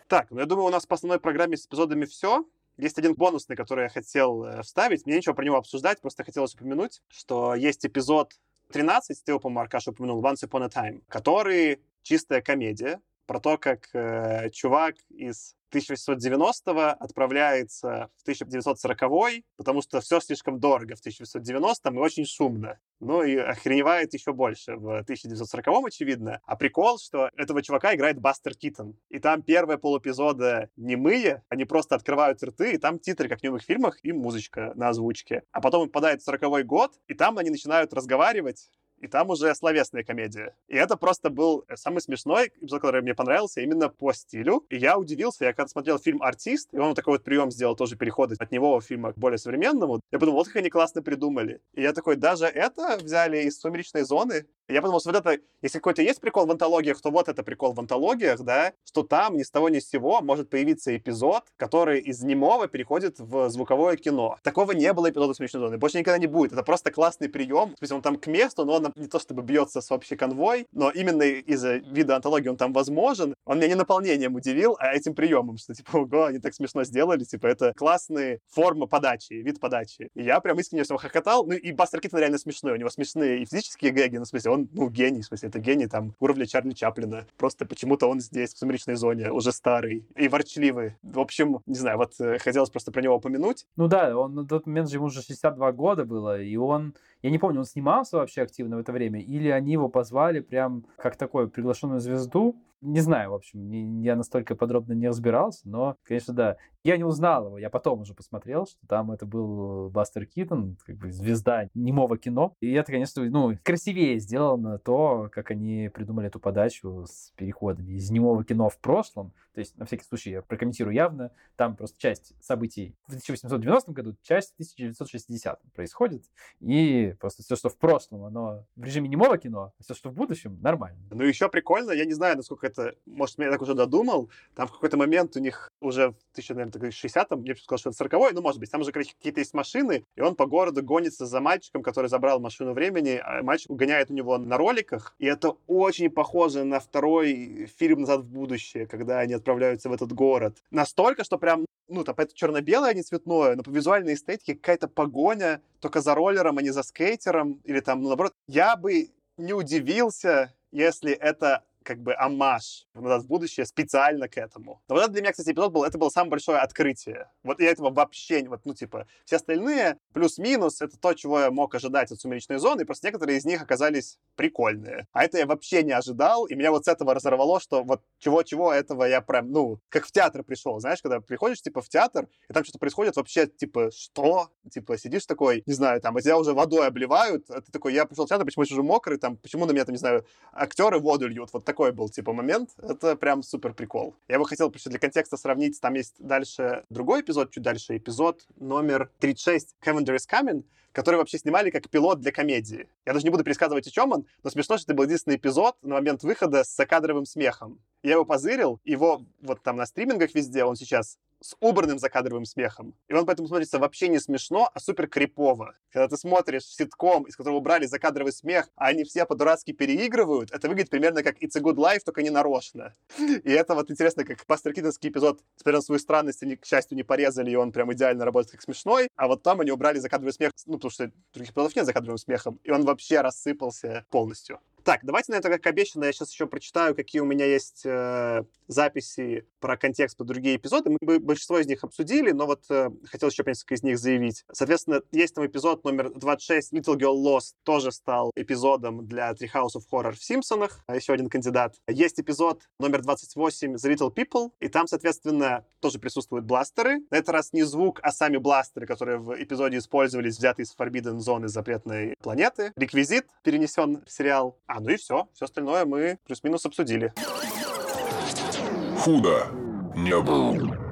Так, ну я думаю, у нас по основной программе с эпизодами все. Есть один бонусный, который я хотел э, вставить. Мне нечего про него обсуждать, просто хотелось упомянуть, что есть эпизод 13, ты его, по-моему, Аркаш упомянул, Once Upon a Time, который чистая комедия про то, как э, чувак из 1890 отправляется в 1940 потому что все слишком дорого в 1890 и очень шумно. Ну и охреневает еще больше в 1940 очевидно. А прикол, что этого чувака играет Бастер Китон. И там первые полэпизода немые, они просто открывают рты, и там титры, как в немых фильмах, и музычка на озвучке. А потом он попадает в 40 год, и там они начинают разговаривать, и там уже словесная комедия. И это просто был самый смешной эпизод, который мне понравился именно по стилю. И я удивился, я когда смотрел фильм «Артист», и он такой вот прием сделал, тоже переходы от него фильма к более современному, я подумал, вот как они классно придумали. И я такой, даже это взяли из «Сумеречной зоны», я подумал, что вот это, если какой-то есть прикол в антологиях, то вот это прикол в антологиях, да, что там ни с того ни с сего может появиться эпизод, который из немого переходит в звуковое кино. Такого не было эпизода «Смешной зоны». Больше никогда не будет. Это просто классный прием. То есть он там к месту, но он не то чтобы бьется с общий конвой, но именно из-за вида антологии он там возможен. Он меня не наполнением удивил, а этим приемом, что типа, ого, они так смешно сделали, типа, это классная форма подачи, вид подачи. И я прям искренне всего хохотал. Ну и Бастер Киттон реально смешной. У него смешные и физические гэги, ну, в смысле, он он, ну, гений, в смысле, это гений там уровня Чарли Чаплина. Просто почему-то он здесь, в «Сумеречной зоне», уже старый и ворчливый. В общем, не знаю, вот э, хотелось просто про него упомянуть. Ну да, он на тот момент же ему уже 62 года было, и он я не помню, он снимался вообще активно в это время, или они его позвали прям как такой приглашенную звезду. Не знаю, в общем, не, я настолько подробно не разбирался, но, конечно, да. Я не узнал его, я потом уже посмотрел, что там это был Бастер Китон, как бы звезда немого кино. И это, конечно, ну, красивее сделано то, как они придумали эту подачу с переходами из немого кино в прошлом. То есть, на всякий случай, я прокомментирую явно, там просто часть событий в 1890 году, часть в 1960 происходит, и Просто все, что в прошлом, оно в режиме немого кино, а все, что в будущем, нормально. Ну, еще прикольно, я не знаю, насколько это, может, я так уже додумал, там в какой-то момент у них уже в 1960-м, я бы сказал, что это 40 ну, может быть, там уже какие-то есть машины, и он по городу гонится за мальчиком, который забрал машину времени, а мальчик гоняет у него на роликах, и это очень похоже на второй фильм «Назад в будущее», когда они отправляются в этот город. Настолько, что прям, ну, там, это черно-белое, а не цветное, но по визуальной эстетике какая-то погоня, только за роллером, а не за скейтером, или там, ну, наоборот, я бы не удивился, если это как бы амаш назад в будущее специально к этому. Но вот это для меня, кстати, эпизод был, это было самое большое открытие. Вот я этого вообще, вот, ну, типа, все остальные плюс-минус, это то, чего я мог ожидать от «Сумеречной зоны», и просто некоторые из них оказались прикольные. А это я вообще не ожидал, и меня вот с этого разорвало, что вот чего-чего этого я прям, ну, как в театр пришел, знаешь, когда приходишь, типа, в театр, и там что-то происходит вообще, типа, что? Типа, сидишь такой, не знаю, там, а тебя уже водой обливают, а ты такой, я пришел в театр, почему я уже мокрый, там, почему на меня, там, не знаю, актеры воду льют, вот такой был, типа, момент. Это прям супер прикол. Я бы хотел, просто для контекста сравнить, там есть дальше другой эпизод, чуть дальше, эпизод номер 36, Cavender is Coming, который вообще снимали как пилот для комедии. Я даже не буду пересказывать, о чем он, но смешно, что это был единственный эпизод на момент выхода с закадровым смехом. Я его позырил, его вот там на стримингах везде, он сейчас с убранным закадровым смехом. И он поэтому смотрится вообще не смешно, а супер крипово. Когда ты смотришь ситком, из которого убрали закадровый смех, а они все по-дурацки переигрывают, это выглядит примерно как It's a Good Life, только не нарочно. И это вот интересно, как Пастор Китонский эпизод, несмотря на свою странность, они, к счастью, не порезали, и он прям идеально работает как смешной, а вот там они убрали закадровый смех, ну, потому что других эпизодов нет закадровым смехом, и он вообще рассыпался полностью. Так, давайте на это, как обещано, я сейчас еще прочитаю, какие у меня есть э, записи про контекст по другие эпизоды. Мы большинство из них обсудили, но вот э, хотел еще несколько из них заявить. Соответственно, есть там эпизод номер 26, Little Girl Lost, тоже стал эпизодом для Three House of Horror в Симпсонах, а еще один кандидат. Есть эпизод номер 28, The Little People, и там, соответственно, тоже присутствуют бластеры. На этот раз не звук, а сами бластеры, которые в эпизоде использовались, взятые из Forbidden Zone из запретной планеты. Реквизит перенесен в сериал. А, ну и все. Все остальное мы плюс-минус обсудили. Худо не было.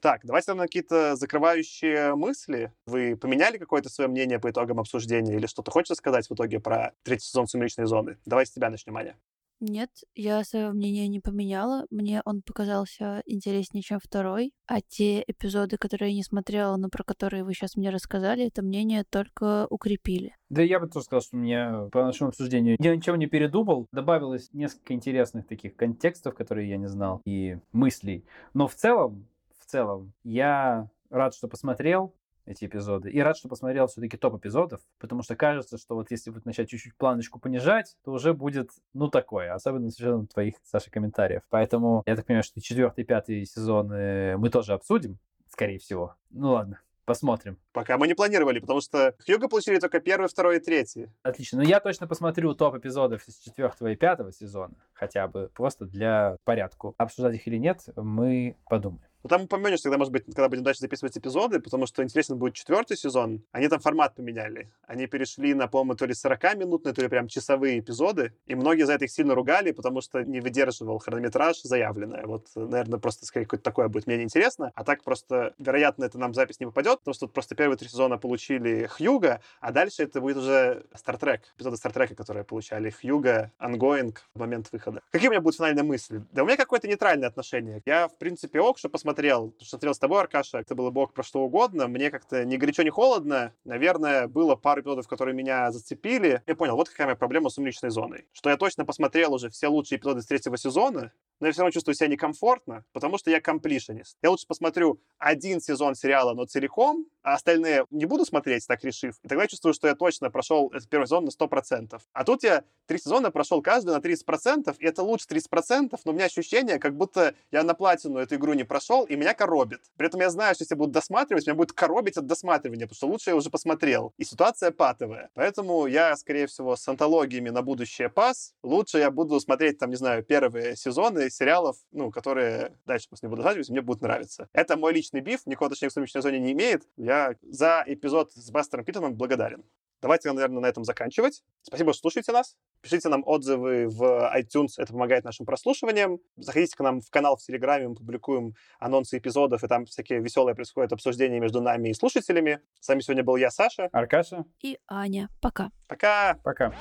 Так, давайте на какие-то закрывающие мысли. Вы поменяли какое-то свое мнение по итогам обсуждения или что-то хочется сказать в итоге про третий сезон «Сумеречной зоны»? Давайте с тебя начнем, Аня. Нет, я свое мнение не поменяла. Мне он показался интереснее, чем второй. А те эпизоды, которые я не смотрела, но про которые вы сейчас мне рассказали, это мнение только укрепили. Да я бы тоже сказал, что мне по нашему обсуждению я ничего не передумал. Добавилось несколько интересных таких контекстов, которые я не знал, и мыслей. Но в целом, в целом, я рад, что посмотрел эти эпизоды. И рад, что посмотрел все-таки топ эпизодов, потому что кажется, что вот если вот начать чуть-чуть планочку понижать, то уже будет, ну, такое, особенно с учетом твоих, Саша, комментариев. Поэтому я так понимаю, что четвертый, пятый сезоны мы тоже обсудим, скорее всего. Ну, ладно. Посмотрим. Пока мы не планировали, потому что Хьюго получили только первый, второй и третий. Отлично. Но я точно посмотрю топ эпизодов из четвертого и пятого сезона, хотя бы просто для порядку. Обсуждать их или нет, мы подумаем. Ну, там упомянешь тогда, может быть, когда будем дальше записывать эпизоды, потому что интересен будет четвертый сезон. Они там формат поменяли. Они перешли на, по-моему, то ли 40-минутные, то ли прям часовые эпизоды. И многие за это их сильно ругали, потому что не выдерживал хронометраж заявленное. Вот, наверное, просто, скорее, какое-то такое будет мне неинтересно. А так просто, вероятно, это нам запись не попадет, потому что тут просто первые три сезона получили Хьюго, а дальше это будет уже Стартрек, эпизоды Стартрека, которые получали Хьюго, ongoing в момент выхода. Какие у меня будут финальные мысли? Да у меня какое-то нейтральное отношение. Я, в принципе, ок, что посмотреть смотрел, смотрел с тобой, Аркаша, это было бог про что угодно. Мне как-то ни горячо, ни холодно. Наверное, было пару эпизодов, которые меня зацепили. Я понял, вот какая моя проблема с «Сумеречной зоной». Что я точно посмотрел уже все лучшие эпизоды с третьего сезона, но я все равно чувствую себя некомфортно, потому что я комплишенист. Я лучше посмотрю один сезон сериала, но целиком, а остальные не буду смотреть, так решив. И тогда я чувствую, что я точно прошел первый сезон на 100%. А тут я три сезона прошел каждый на 30%, и это лучше 30%, но у меня ощущение, как будто я на платину эту игру не прошел, и меня коробит. При этом я знаю, что если я буду досматривать, меня будет коробить от досматривания, потому что лучше я уже посмотрел. И ситуация патовая. Поэтому я, скорее всего, с антологиями на будущее пас. Лучше я буду смотреть, там, не знаю, первые сезоны сериалов, ну, которые дальше после не буду рассматривать, мне будут нравиться. Это мой личный биф, никакого отношения к «Сумеречной зоне» не имеет. Я за эпизод с Бастером Питоном благодарен. Давайте, наверное, на этом заканчивать. Спасибо, что слушаете нас. Пишите нам отзывы в iTunes, это помогает нашим прослушиваниям. Заходите к нам в канал в Телеграме, мы публикуем анонсы эпизодов, и там всякие веселые происходят обсуждения между нами и слушателями. С вами сегодня был я, Саша. Аркаша. И Аня. Пока. Пока. Пока.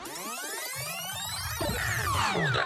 Худо